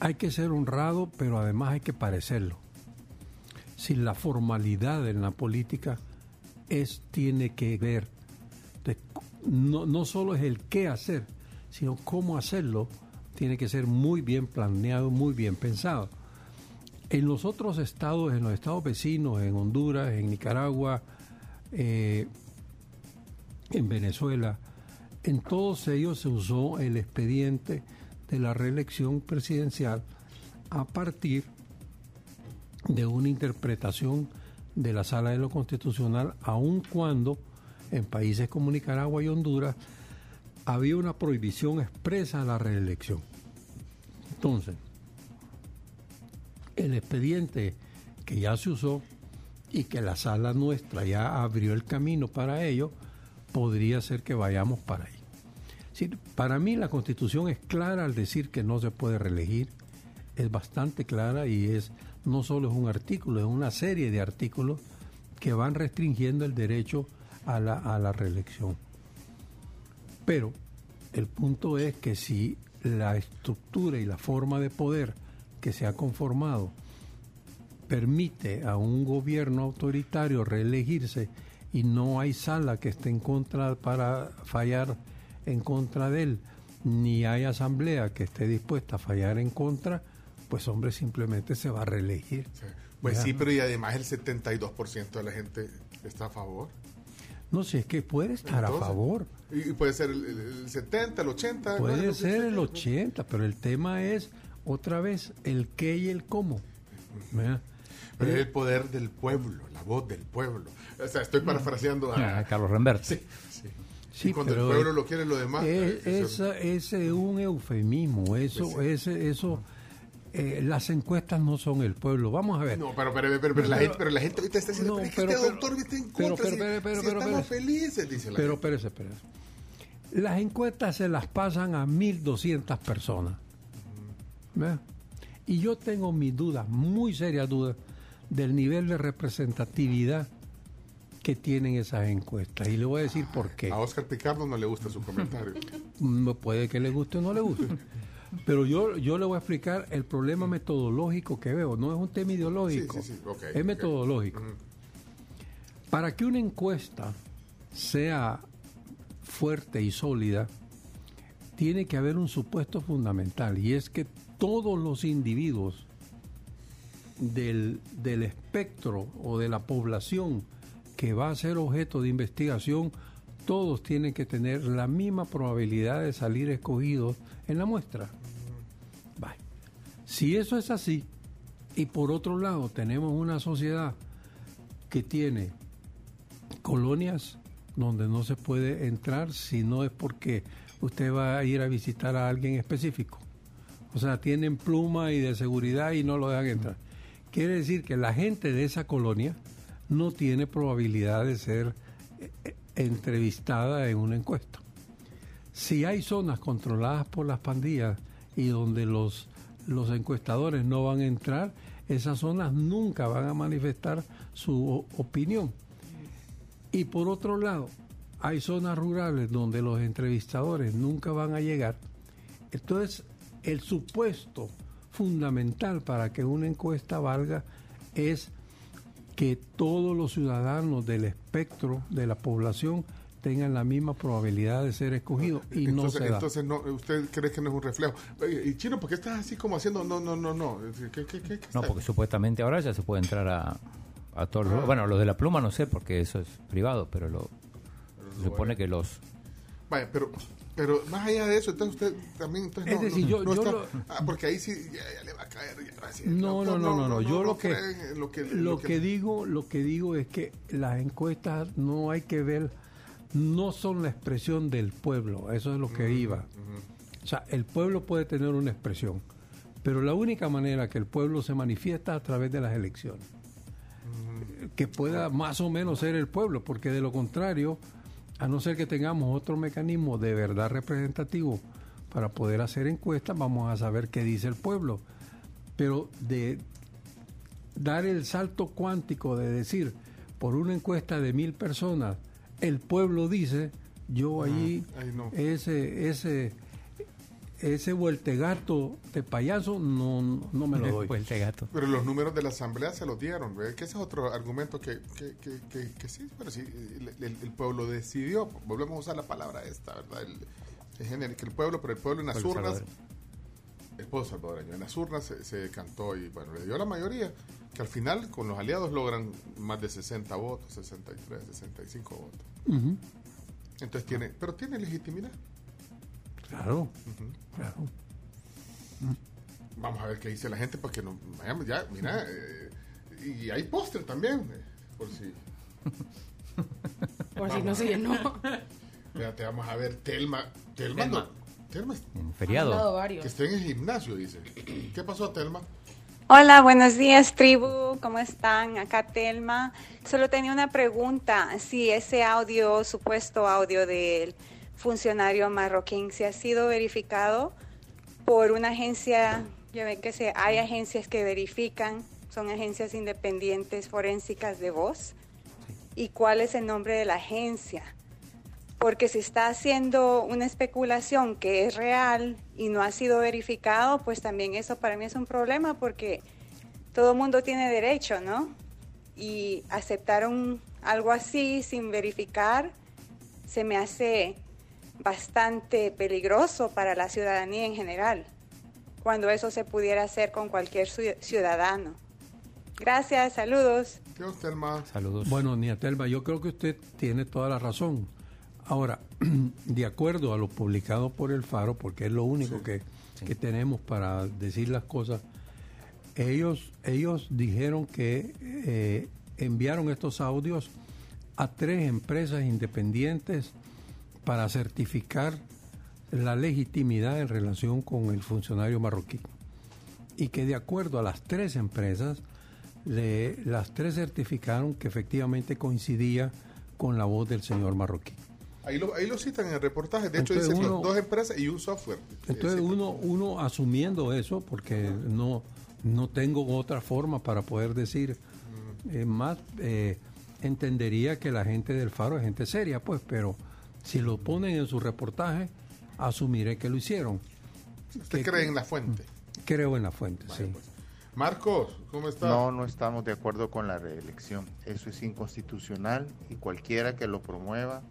Hay que ser honrado, pero además hay que parecerlo. Si la formalidad en la política es, tiene que ver, no, no solo es el qué hacer, sino cómo hacerlo, tiene que ser muy bien planeado, muy bien pensado. En los otros estados, en los estados vecinos, en Honduras, en Nicaragua, eh, en Venezuela, en todos ellos se usó el expediente de la reelección presidencial a partir de una interpretación de la Sala de lo Constitucional, aun cuando en países como Nicaragua y Honduras había una prohibición expresa a la reelección. Entonces, el expediente que ya se usó y que la sala nuestra ya abrió el camino para ello, podría ser que vayamos para ahí. Sí, para mí la constitución es clara al decir que no se puede reelegir, es bastante clara y es no solo es un artículo, es una serie de artículos que van restringiendo el derecho a la, a la reelección. Pero el punto es que si la estructura y la forma de poder que se ha conformado permite a un gobierno autoritario reelegirse y no hay sala que esté en contra para fallar en contra de él, ni hay asamblea que esté dispuesta a fallar en contra, pues hombre simplemente se va a reelegir. Sí. Pues sí, pero y además el 72% de la gente está a favor. No sé, es que puede estar a favor, Y, puede ser el, el- el 70, el 80. ¿no? puede ser el quiera. 80, pero el tema es otra vez el qué y el cómo. ¿verdad? Pero es el poder del pueblo, la voz del pueblo. O sea, estoy parafraseando a... Ah, Carlos Rembert. Sí, sí. Sí, y cuando el pueblo es- lo quiere, lo demás... Es, eh, esa- ese es un eufemismo, eso, Pues ese, eso, eh, las encuestas no son el pueblo. Vamos a ver. No, pero, pero, pero, pero la gente, pero la gente ahorita está diciendo, No, pero es que pero- este pero- doctor está en pero- contra. pero- si- pero- pero- si pero- estamos pero- felices, dice la Pero gente. espérese, espérese. Las encuestas se las pasan a 1.200 personas. ¿Ve? Y yo tengo mis dudas, muy serias dudas, del nivel de representatividad que tienen esas encuestas. Y le voy a decir por qué. A Oscar Picardo no le gusta su comentario. Mm, Puede que le guste o no le guste. Pero yo, yo le voy a explicar el problema metodológico que veo. No es un tema ideológico. Sí, sí, sí, es metodológico. Para que una encuesta sea fuerte y sólida, tiene que haber un supuesto fundamental y es que todos los individuos del, del espectro o de la población que va a ser objeto de investigación, todos tienen que tener la misma probabilidad de salir escogidos en la muestra. Si eso es así, y por otro lado tenemos una sociedad que tiene colonias donde no se puede entrar si no es porque usted va a ir a visitar a alguien específico. O sea, tienen pluma y de seguridad y no lo dejan entrar. Quiere decir que la gente de esa colonia no tiene probabilidad de ser eh, eh, entrevistada en una encuesta. Si hay zonas controladas por las pandillas y donde los, los encuestadores no van a entrar, esas zonas nunca van a manifestar su opinión. Y por otro lado, hay zonas rurales donde los entrevistadores nunca van a llegar. Entonces, el supuesto fundamental para que una encuesta valga es que todos los ciudadanos del espectro de la población tengan la misma probabilidad de ser escogidos y no entonces, se da. entonces no, ¿usted cree que no es un reflejo? Y Chino, ¿por qué estás así como haciendo? No, no, no, no. ¿Qué, qué, qué, qué No, porque supuestamente ahora ya se puede entrar a, a todos Ah. los... Bueno, los de la pluma no sé, porque eso es privado, pero lo, se supone que los... Vaya, pero, pero más allá de eso, entonces usted también... Entonces, Es no, decir, no- yo- no yo está- lo- ah, porque ahí sí ya, ya le va a caer. ya No, no, no, no, no. Yo lo que, lo que, lo que digo, lo que digo es que las encuestas no hay que ver, no son la expresión del pueblo. Eso es lo que iba. O sea, el pueblo puede tener una expresión, pero la única manera que el pueblo se manifiesta es a través de las elecciones. Que pueda más o menos ser el pueblo, porque de lo contrario, a no ser que tengamos otro mecanismo de verdad representativo para poder hacer encuestas, vamos a saber qué dice el pueblo. Pero de dar el salto cuántico de decir, por una encuesta de mil personas, el pueblo dice, yo allí, ahí no. ese, ese, ese vueltegato de payaso, no, no me lo doy. Vuelta de gato. Pero los números de la asamblea se los dieron, ¿ve? que ese es otro argumento que, que, que, que, que sí, pero sí, el, el- el pueblo decidió, volvemos a usar la palabra esta, ¿verdad? El, es genérica, el pueblo, pero el pueblo en las Pueblo urnas, salvadoreño. el pueblo salvadoreño, en las urnas se, se cantó y bueno, le dio la mayoría, que al final con los aliados logran más de 60 votos, 63, 65 votos. Ujú, Entonces tiene, pero tiene legitimidad. Claro, claro. Vamos a ver qué dice la gente porque no vayamos ya, mira, eh, y hay póster también, eh, por si. Por si no se llenó. Espérate, vamos a ver, Telma. Telma, Telma. no. Telma, En feriado. que esté en el gimnasio, dice. ¿Qué pasó, Telma? Hola, buenos días, tribu. ¿Cómo están? Acá Telma. Solo tenía una pregunta. Si ese audio, supuesto audio del funcionario marroquín, se ha sido verificado por una agencia, ya ven que se, hay agencias que verifican, son agencias independientes forensicas de voz. ¿Y cuál es el nombre de la agencia? Porque si está haciendo una especulación que es real y no ha sido verificado, pues también eso para mí es un problema porque todo el mundo tiene derecho, ¿no? Y aceptar un- algo así sin verificar se me hace bastante peligroso para la ciudadanía en general, cuando eso se pudiera hacer con cualquier ciu- ciudadano. Gracias, saludos. ¿Qué es, Telma? Saludos. Bueno, Niatelba, yo creo que usted tiene toda la razón. Ahora, de acuerdo a lo publicado por el Faro, porque es lo único que, que tenemos para decir las cosas, ellos, ellos dijeron que eh, enviaron estos audios a tres empresas independientes para certificar la legitimidad en relación con el funcionario marroquí y que de acuerdo a las tres empresas, le- las tres certificaron que efectivamente coincidía con la voz del señor marroquí. Ahí lo, ahí lo citan en el reportaje. De hecho, Entonces dice uno- dos empresas y un software. Entonces uno, uno asumiendo eso, porque no, no tengo otra forma para poder decir eh, más, eh, entendería que la gente del Faro es gente seria, pues, pero si lo ponen en su reportaje, asumiré que lo hicieron. ¿Usted que- cree en la fuente? Creo en la fuente, sí. pues. Marcos, ¿cómo está? No, no estamos de acuerdo con la reelección. Eso es inconstitucional y cualquiera que lo promueva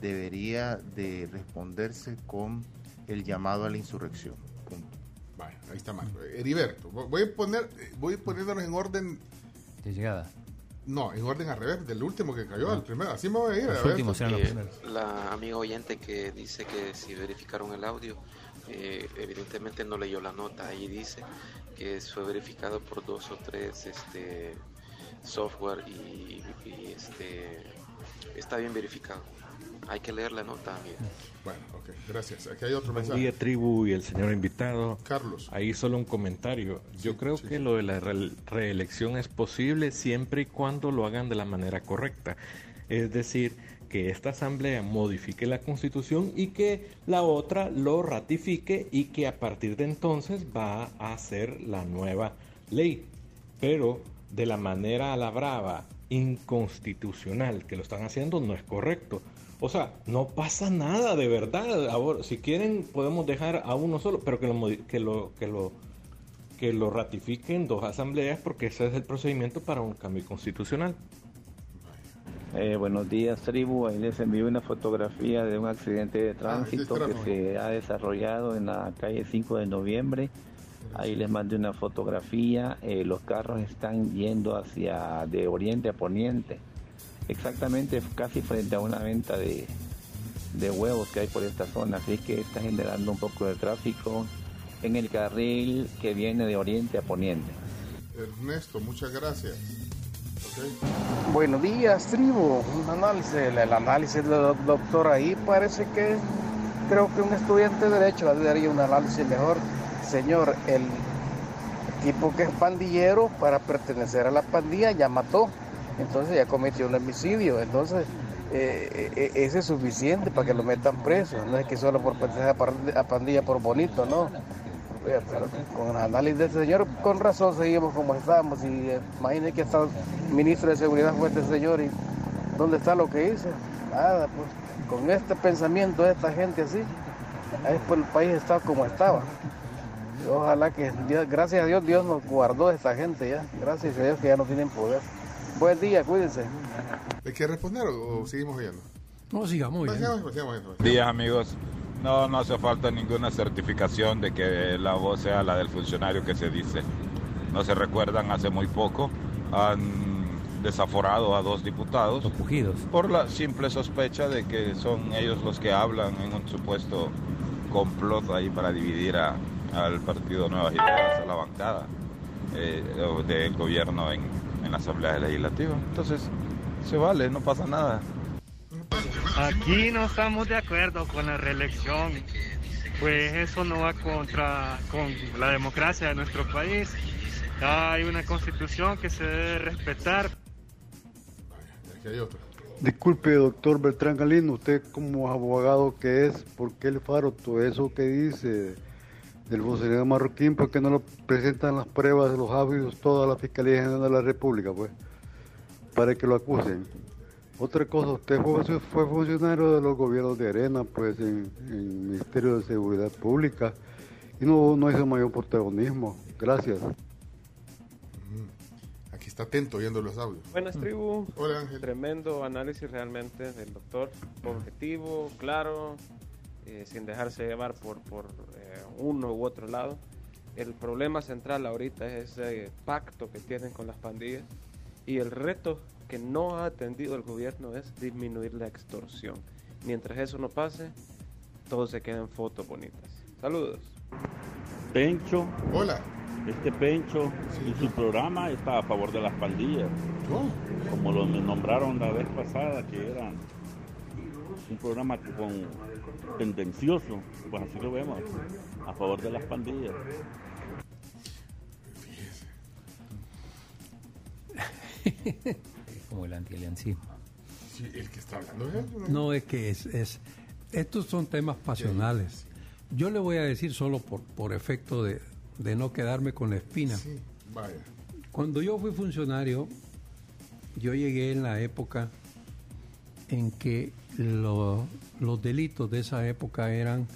debería de responderse con el llamado a la insurrección. Punto. Vaya, ahí está Marcos. Heriberto, voy a poner, voy poniéndolos en orden, De llegada. No, en orden al revés, del último que cayó al primero. Así me voy a ir. a Los ver, últimos eran los Eh, primeros. la amiga oyente que dice que si verificaron el audio, eh, evidentemente no leyó la nota. Ahí dice que fue verificado por dos o tres este, software y, y, este, está bien verificado. Hay que leer la nota, amiga. Bueno, ok, gracias. Aquí hay otro Buen mensaje. día, tribu y el señor invitado. Carlos. Ahí solo un comentario. Yo Sí, creo sí, que lo de la re- reelección es posible siempre y cuando lo hagan de la manera correcta. Es decir, que esta asamblea modifique la constitución y que la otra lo ratifique y que a partir de entonces va a hacer la nueva ley. Pero de la manera a la brava, inconstitucional que lo están haciendo, no es correcto. O sea, no pasa nada de verdad. Ahora, si quieren, podemos dejar a uno solo, pero que lo, que lo, que lo, que lo ratifiquen dos asambleas, porque ese es el procedimiento para un cambio constitucional. Eh, buenos días, tribu. Ahí les envío una fotografía de un accidente de tránsito que se ha desarrollado en la calle 5 de noviembre. Ahí les mandé una fotografía. Eh, los carros están yendo hacia de oriente a poniente. Exactamente casi frente a una venta de, de huevos que hay por esta zona. Así que está generando un poco de tráfico en el carril que viene de oriente a poniente. Ernesto, muchas gracias. Ok. Buenos días, tribu. Un análisis, el, el análisis del doc- doctor ahí parece que creo que un estudiante de derecho daría un análisis mejor. Señor, el tipo que es pandillero para pertenecer a la pandilla ya mató, entonces ya cometió un homicidio, entonces eh, eh, ese es suficiente para que lo metan preso, no es que solo por pertenecer a pandilla por bonito, no. Pero Con el análisis de este señor, con razón seguimos como estamos. Y eh, imagine que hasta el ministro de Seguridad fue este señor y ¿dónde está lo que hizo? Nada, pues con este pensamiento de esta gente así, ahí pues el país está como estaba. Ojalá que, gracias a Dios, Dios nos guardó de esta gente ya. Gracias a Dios que ya no tienen poder. Buen día, cuídense. ¿Hay que responder o, o seguimos oyendo? No, sigamos oyendo. días amigos. No, no hace falta ninguna certificación de que la voz sea la del funcionario que se dice. No se recuerdan, hace muy poco han desaforado a dos diputados Los pujidos. por la simple sospecha de que son ellos los que hablan en un supuesto complot ahí para dividir a, al partido Nuevas Ideas, a la bancada eh, del gobierno en, en la Asamblea Legislativa. Entonces, se vale, no pasa nada. Aquí no estamos de acuerdo con la reelección, pues eso no va contra con la democracia de nuestro país. Hay una constitución que se debe respetar. Aquí hay otro. Disculpe, doctor Bertrán Galino, usted como abogado que es, ¿por qué le faro todo eso que dice del funcionario marroquín? ¿Por qué no lo presentan las pruebas, los audios, toda la Fiscalía General de la República, pues? Para que lo acusen. Otra cosa, usted fue, fue funcionario de los gobiernos de Arena, pues, en en el Ministerio de Seguridad Pública, y no, no hizo mayor protagonismo. Gracias. Aquí está atento oyendo los audios. Buenas tribu. Hola Ángel. Tremendo análisis realmente del doctor. Objetivo, claro, eh, sin dejarse llevar por, por eh, uno u otro lado. El problema central ahorita es ese pacto que tienen con las pandillas y el reto que no ha atendido el gobierno es disminuir la extorsión. Mientras eso no pase, todo se queda en fotos bonitas. Saludos. Pencho. Hola. Este Pencho y su programa está a favor de las pandillas. Como lo nombraron la vez pasada, que era un programa con tendencioso, pues así lo vemos, a favor de las pandillas. Como el antialiancismo. Sí, el que está hablando es él, No, es que es, es- estos son temas pasionales. Yo le voy a decir solo por, por efecto de, de no quedarme con la espina. Sí, vaya. Cuando yo fui funcionario, yo llegué en la época en que lo- los delitos de esa época eran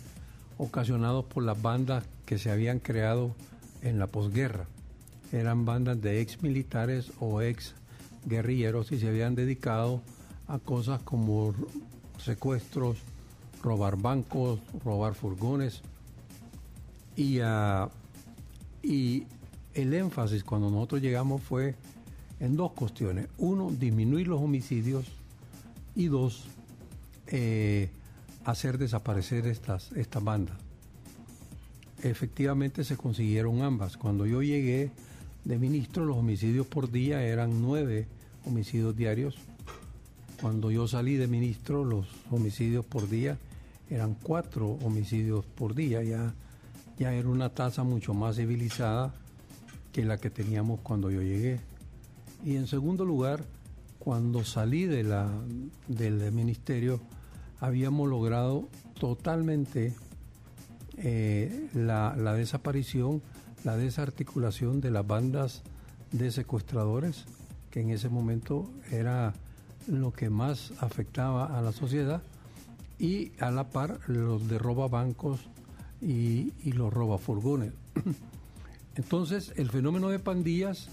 ocasionados por las bandas que se habían creado en la posguerra. Eran bandas de ex militares o ex guerrilleros y se habían dedicado a cosas como secuestros, robar bancos, robar furgones y, y el énfasis cuando nosotros llegamos fue en dos cuestiones. Uno, disminuir los homicidios y dos, eh, hacer desaparecer estas, estas bandas. Efectivamente se consiguieron ambas. Cuando yo llegué de ministro, los homicidios por día eran nueve homicidios diarios. Cuando yo salí de ministro, los homicidios por día eran cuatro homicidios por día. Ya, ya era una tasa mucho más civilizada que la que teníamos cuando yo llegué. Y en segundo lugar, cuando salí de la, del ministerio, habíamos logrado totalmente eh, la, la desaparición, la desarticulación de las bandas de secuestradores, que en ese momento era lo que más afectaba a la sociedad, y a la par los de roba bancos y, y los roba furgones. Entonces, el fenómeno de pandillas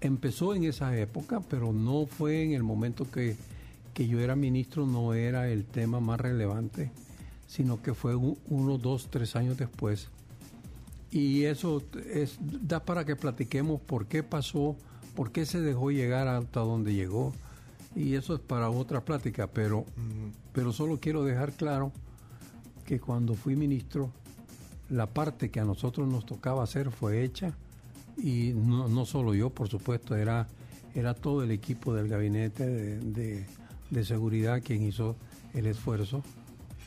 empezó en esa época, pero no fue en el momento que, que yo era ministro, no era el tema más relevante, sino que fue uno, dos, tres años después. Y eso es, da para que platiquemos por qué pasó, por qué se dejó llegar hasta donde llegó. Y eso es para otra plática, pero, pero solo quiero dejar claro que cuando fui ministro, la parte que a nosotros nos tocaba hacer fue hecha y no, no solo yo, por supuesto, era, era todo el equipo del gabinete de, de- de seguridad quien hizo el esfuerzo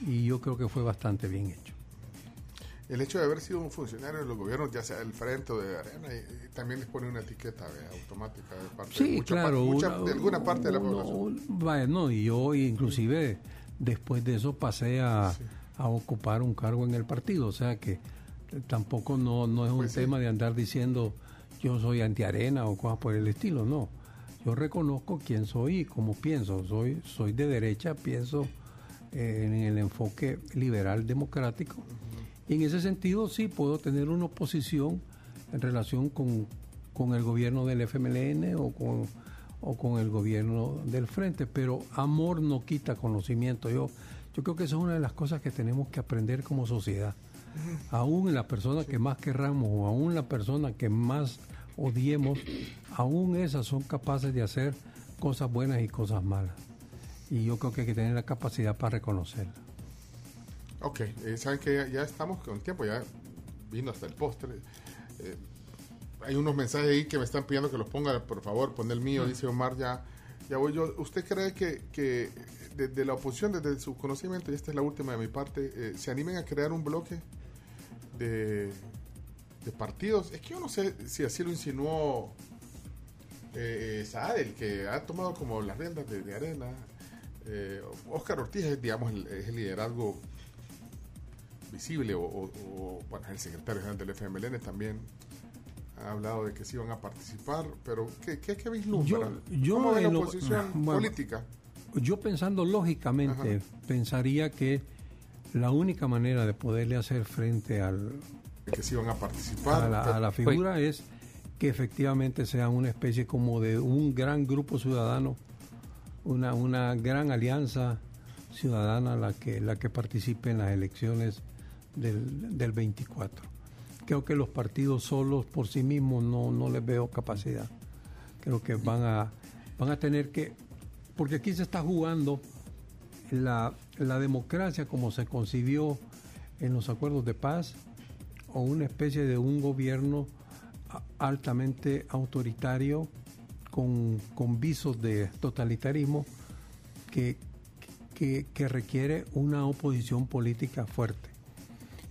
y yo creo que fue bastante bien hecho. El hecho de haber sido un funcionario de los gobiernos, ya sea del frente o de Arena, y- y también les pone una etiqueta automática de parte de, Sí, mucha claro. pa- mucha- una- de alguna parte de la población. vaya, no, y yo inclusive después de eso pasé a, a ocupar un cargo en el partido, o sea que tampoco no, no es un Pues sí. tema de andar diciendo yo soy antiarena o cosas por el estilo, no. Yo reconozco quién soy y cómo pienso. Soy, soy de derecha, pienso eh, en el enfoque liberal democrático. Y en ese sentido sí puedo tener una oposición en relación con, con el gobierno del FMLN o con, o con el gobierno del Frente, pero amor no quita conocimiento. Yo, yo creo que esa es una de las cosas que tenemos que aprender como sociedad. Aún la persona que más querramos o aún la persona que más odiemos, aún esas son capaces de hacer cosas buenas y cosas malas. Y yo creo que hay que tener la capacidad para reconocerla. Ok, eh, saben que ya, ya estamos con tiempo, ya vino hasta el postre. Eh, hay unos mensajes ahí que me están pidiendo que los ponga, por favor, pon el mío, dice Omar, ya, ya voy yo. ¿Usted cree que, que desde la oposición, desde su conocimiento, y esta es la última de mi parte, eh, se animen a crear un bloque de, de partidos? Es que yo no sé si así lo insinuó eh, Saadel, que ha tomado como las riendas de, de Arena. Eh, Oscar Ortiz es, digamos, el, es el liderazgo visible, o, o- o, bueno, el secretario general del FMLN también ha hablado de que sí van a participar, pero ¿qué, qué, qué vislumbra? yo ¿Cómo ve la lo- oposición bueno, política? Yo pensando lógicamente, pensaría que la única manera de poderle hacer frente al, que sí van a participar. a la, a la Pero- figura es que efectivamente sea una especie como de un gran grupo ciudadano, una, una gran alianza ciudadana la que, la que participe en las elecciones del, del 24. Creo que los partidos solos por sí mismos no, no les veo capacidad. Creo que van a, van a tener que, porque aquí se está jugando la, la democracia como se concibió en los acuerdos de paz o una especie de un gobierno altamente autoritario con, con visos de totalitarismo que, que, requiere una oposición política fuerte.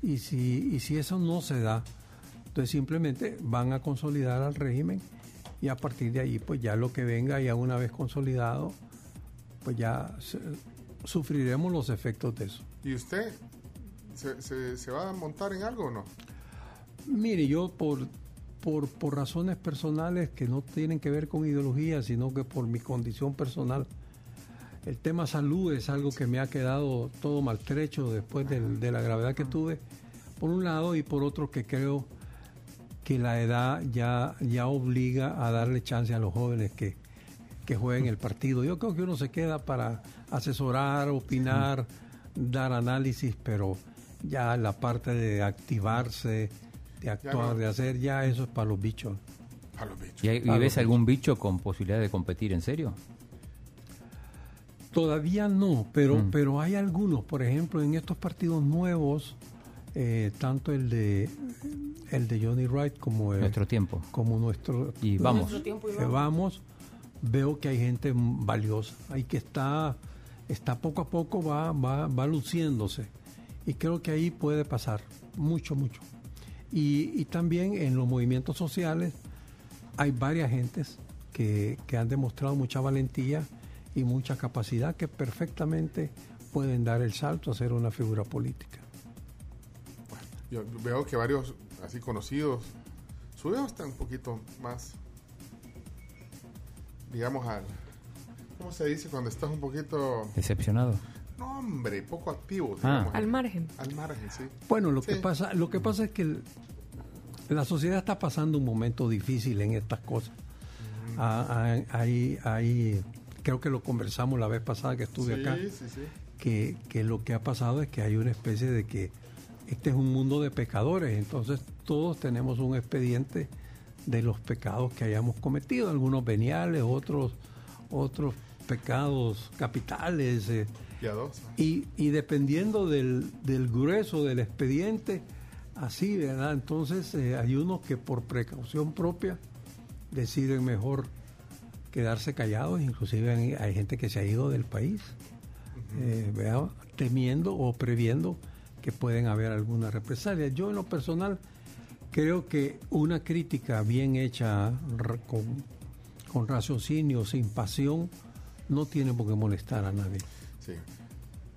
Y si, y si eso no se da, entonces simplemente van a consolidar al régimen y a partir de ahí pues ya lo que venga ya una vez consolidado pues ya sufriremos los efectos de eso. ¿Y usted se, se va a montar en algo o no? Mire, yo por, por, por razones personales que no tienen que ver con ideología, sino que por mi condición personal, el tema salud es algo que me ha quedado todo maltrecho después de la gravedad que tuve, por un lado, y por otro que creo que la edad ya, ya obliga a darle chance a los jóvenes que, que jueguen el partido. Yo creo que uno se queda para asesorar, opinar, dar análisis, pero ya la parte de activarse, de actuar, no. de hacer, ya eso es para los bichos. Para los bichos. ¿Y, hay- ves algún bicho con posibilidad de competir en serio? Todavía no, pero, Mm. pero hay algunos, por ejemplo, en estos partidos nuevos, eh, tanto el de el de Johnny Wright como el- Nuestro tiempo. como nuestro Y vamos. Nuestro tiempo y Eh, vamos. vamos, veo que hay gente valiosa y que está está poco a poco va, va, va luciéndose y creo que ahí puede pasar mucho mucho y, y también en los movimientos sociales hay varias gentes que, que han demostrado mucha valentía y mucha capacidad que perfectamente pueden dar el salto a ser una figura política. Yo veo que varios así conocidos suben hasta un poquito más, digamos, al. ¿Cómo se dice cuando estás un poquito. Decepcionado. No, hombre, poco activo. Ah. Al margen. Al margen, sí. Bueno, lo Sí. que pasa, lo que pasa es que el- la sociedad está pasando un momento difícil en estas cosas. Ah, ah, hay, hay- creo que lo conversamos la vez pasada que estuve Sí, acá, sí, sí. que, que lo que ha pasado es que hay una especie de que este es un mundo de pecadores, entonces todos tenemos un expediente de los pecados que hayamos cometido, algunos veniales, otros, otros pecados capitales. eh, y, y dependiendo del, del grueso del expediente, así, ¿verdad? Entonces eh, hay unos que por precaución propia deciden mejor quedarse callados, inclusive hay, hay gente que se ha ido del país, eh, ¿verdad? temiendo o previendo que pueden haber alguna represalia. Yo en lo personal creo que una crítica bien hecha con, con raciocinio, sin pasión, no tiene por qué molestar a nadie. Sí.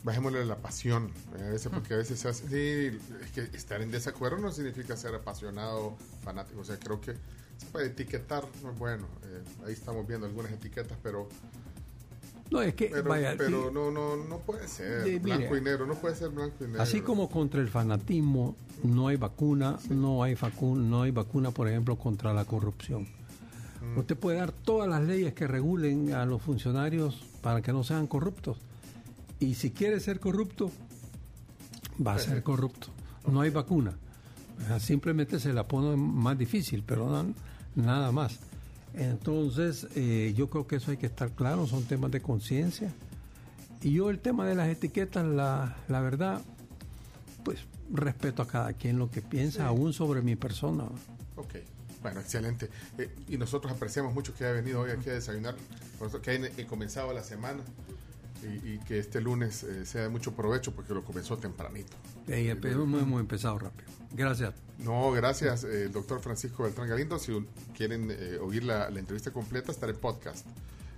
Bajémosle la pasión. eh, A veces, porque a veces se hace. Sí, es que estar en desacuerdo no significa ser apasionado, fanático. O sea, creo que se puede etiquetar. no es Bueno, eh, ahí estamos viendo algunas etiquetas, pero. No, es que, Pero, vaya, pero sí, no, no, no puede ser blanco y negro. No puede ser blanco y negro. así como contra el fanatismo no hay vacuna, no hay vacuna, no hay vacuna, por ejemplo, contra la corrupción. Mm. Usted puede dar todas las leyes que regulen a los funcionarios para que no sean corruptos. Y si quiere ser corrupto, va a ser corrupto. No hay vacuna. Simplemente se la pone más difícil, pero no- nada más. Entonces, eh, yo creo que eso hay que estar claro, son temas de conciencia. Y yo el tema de las etiquetas, la, la verdad, pues respeto a cada quien lo que piensa, aún sobre mi persona. Ok, bueno, excelente. Eh, y nosotros apreciamos mucho que haya venido hoy aquí a desayunar, que haya eh, comenzado la semana y, y que este lunes eh, sea de mucho provecho porque lo comenzó tempranito. Eh, pero hemos, hemos empezado rápido. Gracias. No, gracias, eh, doctor Francisco Beltrán Galindo. Si quieren eh, oír la, la entrevista completa, estará en podcast,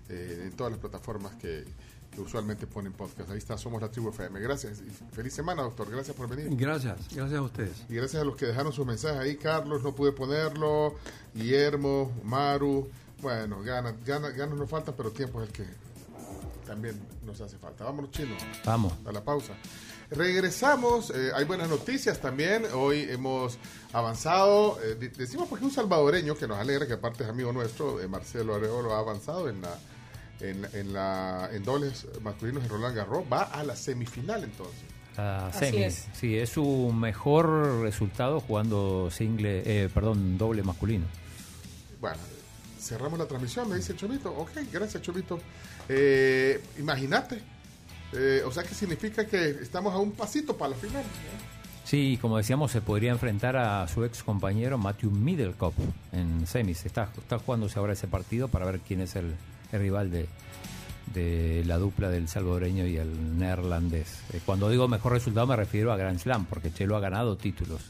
eh, en todas las plataformas que, que usualmente ponen podcast. Ahí está, somos la tribu FM. Gracias y feliz semana, doctor. Gracias por venir. Gracias, gracias a ustedes. Y gracias a los que dejaron sus mensajes ahí, Carlos, no pude ponerlo, Guillermo, Maru, bueno, ganas, ganas, ganas nos faltan, pero tiempo es el que también nos hace falta. Vámonos, chino. Vamos. A la pausa. Regresamos, eh, hay buenas noticias también, hoy hemos avanzado, eh, de- decimos porque un salvadoreño que nos alegra, que aparte es amigo nuestro, eh, Marcelo Arevalo, ha avanzado en la, en, en la en dobles masculinos en Roland Garros, va a la semifinal entonces. La Así semi. es. Sí, es su mejor resultado jugando single, eh, perdón, doble masculino. Bueno, cerramos la transmisión, me dice Chomito. Ok, gracias Chomito. Eh, Imagínate. Eh, o sea que significa que estamos a un pasito para la final. Sí, como decíamos, se podría enfrentar a su ex compañero Matthew Middlecop en semis. Está, está jugándose ahora ese partido para ver quién es el, el rival de, de la dupla del salvadoreño y el neerlandés. Eh, cuando digo mejor resultado me refiero a Grand Slam, porque Chelo ha ganado títulos.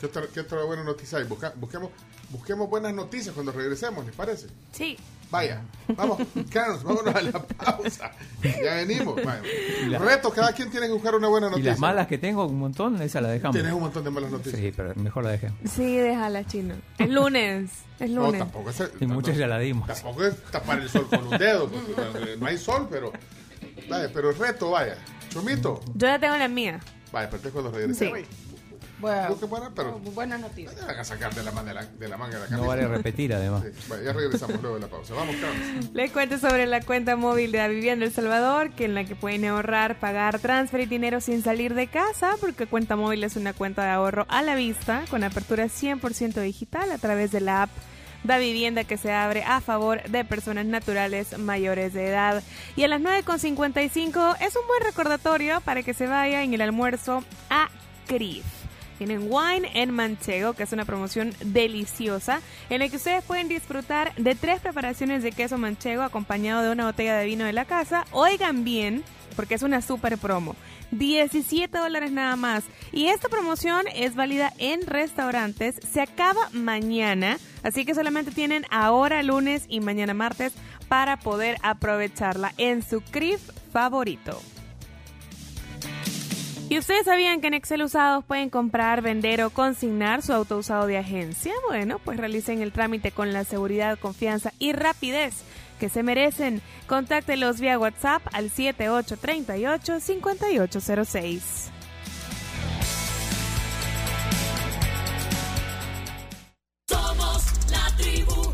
¿Qué otra, buena noticia hay? Busquemos, busquemos buenas noticias cuando regresemos, ¿les parece? Sí. Vaya, vamos, Carlos, vámonos a la pausa. Ya venimos. Vaya. Y la- Reto, cada quien tiene que buscar una buena Y noticia. las malas que tengo, un montón, esa la dejamos. Tienes un montón de malas noticias. Sí, pero mejor la dejé. Sí, déjala, chino. Es lunes. Es No, lunes. tampoco es, Y muchas ya la dimos. tampoco es tapar el sol con un dedo. porque no hay sol, pero. Vaya, pero el reto, vaya. Chomito. Yo ya tengo la mía. Vaya, pero entonces cuando regresemos. Sí. Bueno, Busque buena, pero buenas noticias. van a sacar de la, man- de la, de la manga de la camisa. No vale repetir, además. Sí, vaya, ya regresamos luego de la pausa. Vamos, Carlos. Les cuento sobre la cuenta móvil de la Vivienda El Salvador, que en la que pueden ahorrar, pagar, transferir dinero sin salir de casa, porque cuenta móvil es una cuenta de ahorro a la vista, con apertura 100% digital a través de la app Da Vivienda que se abre a favor de personas naturales mayores de edad. Y a las 9.55 es un buen recordatorio para que se vaya en el almuerzo a CRIF. Tienen Wine en Manchego, que es una promoción deliciosa, en la que ustedes pueden disfrutar de tres preparaciones de queso manchego acompañado de una botella de vino de la casa. Oigan bien, porque es una super promo. 17 dólares nada más. Y esta promoción es válida en restaurantes. Se acaba mañana, así que solamente tienen ahora lunes y mañana martes para poder aprovecharla en su CRIF favorito. Y ustedes sabían que en Excel Usados pueden comprar, vender o consignar su auto usado de agencia. Bueno, pues realicen el trámite con la seguridad, confianza y rapidez que se merecen. Contáctelos vía WhatsApp al 7838-5806. Somos la tribu.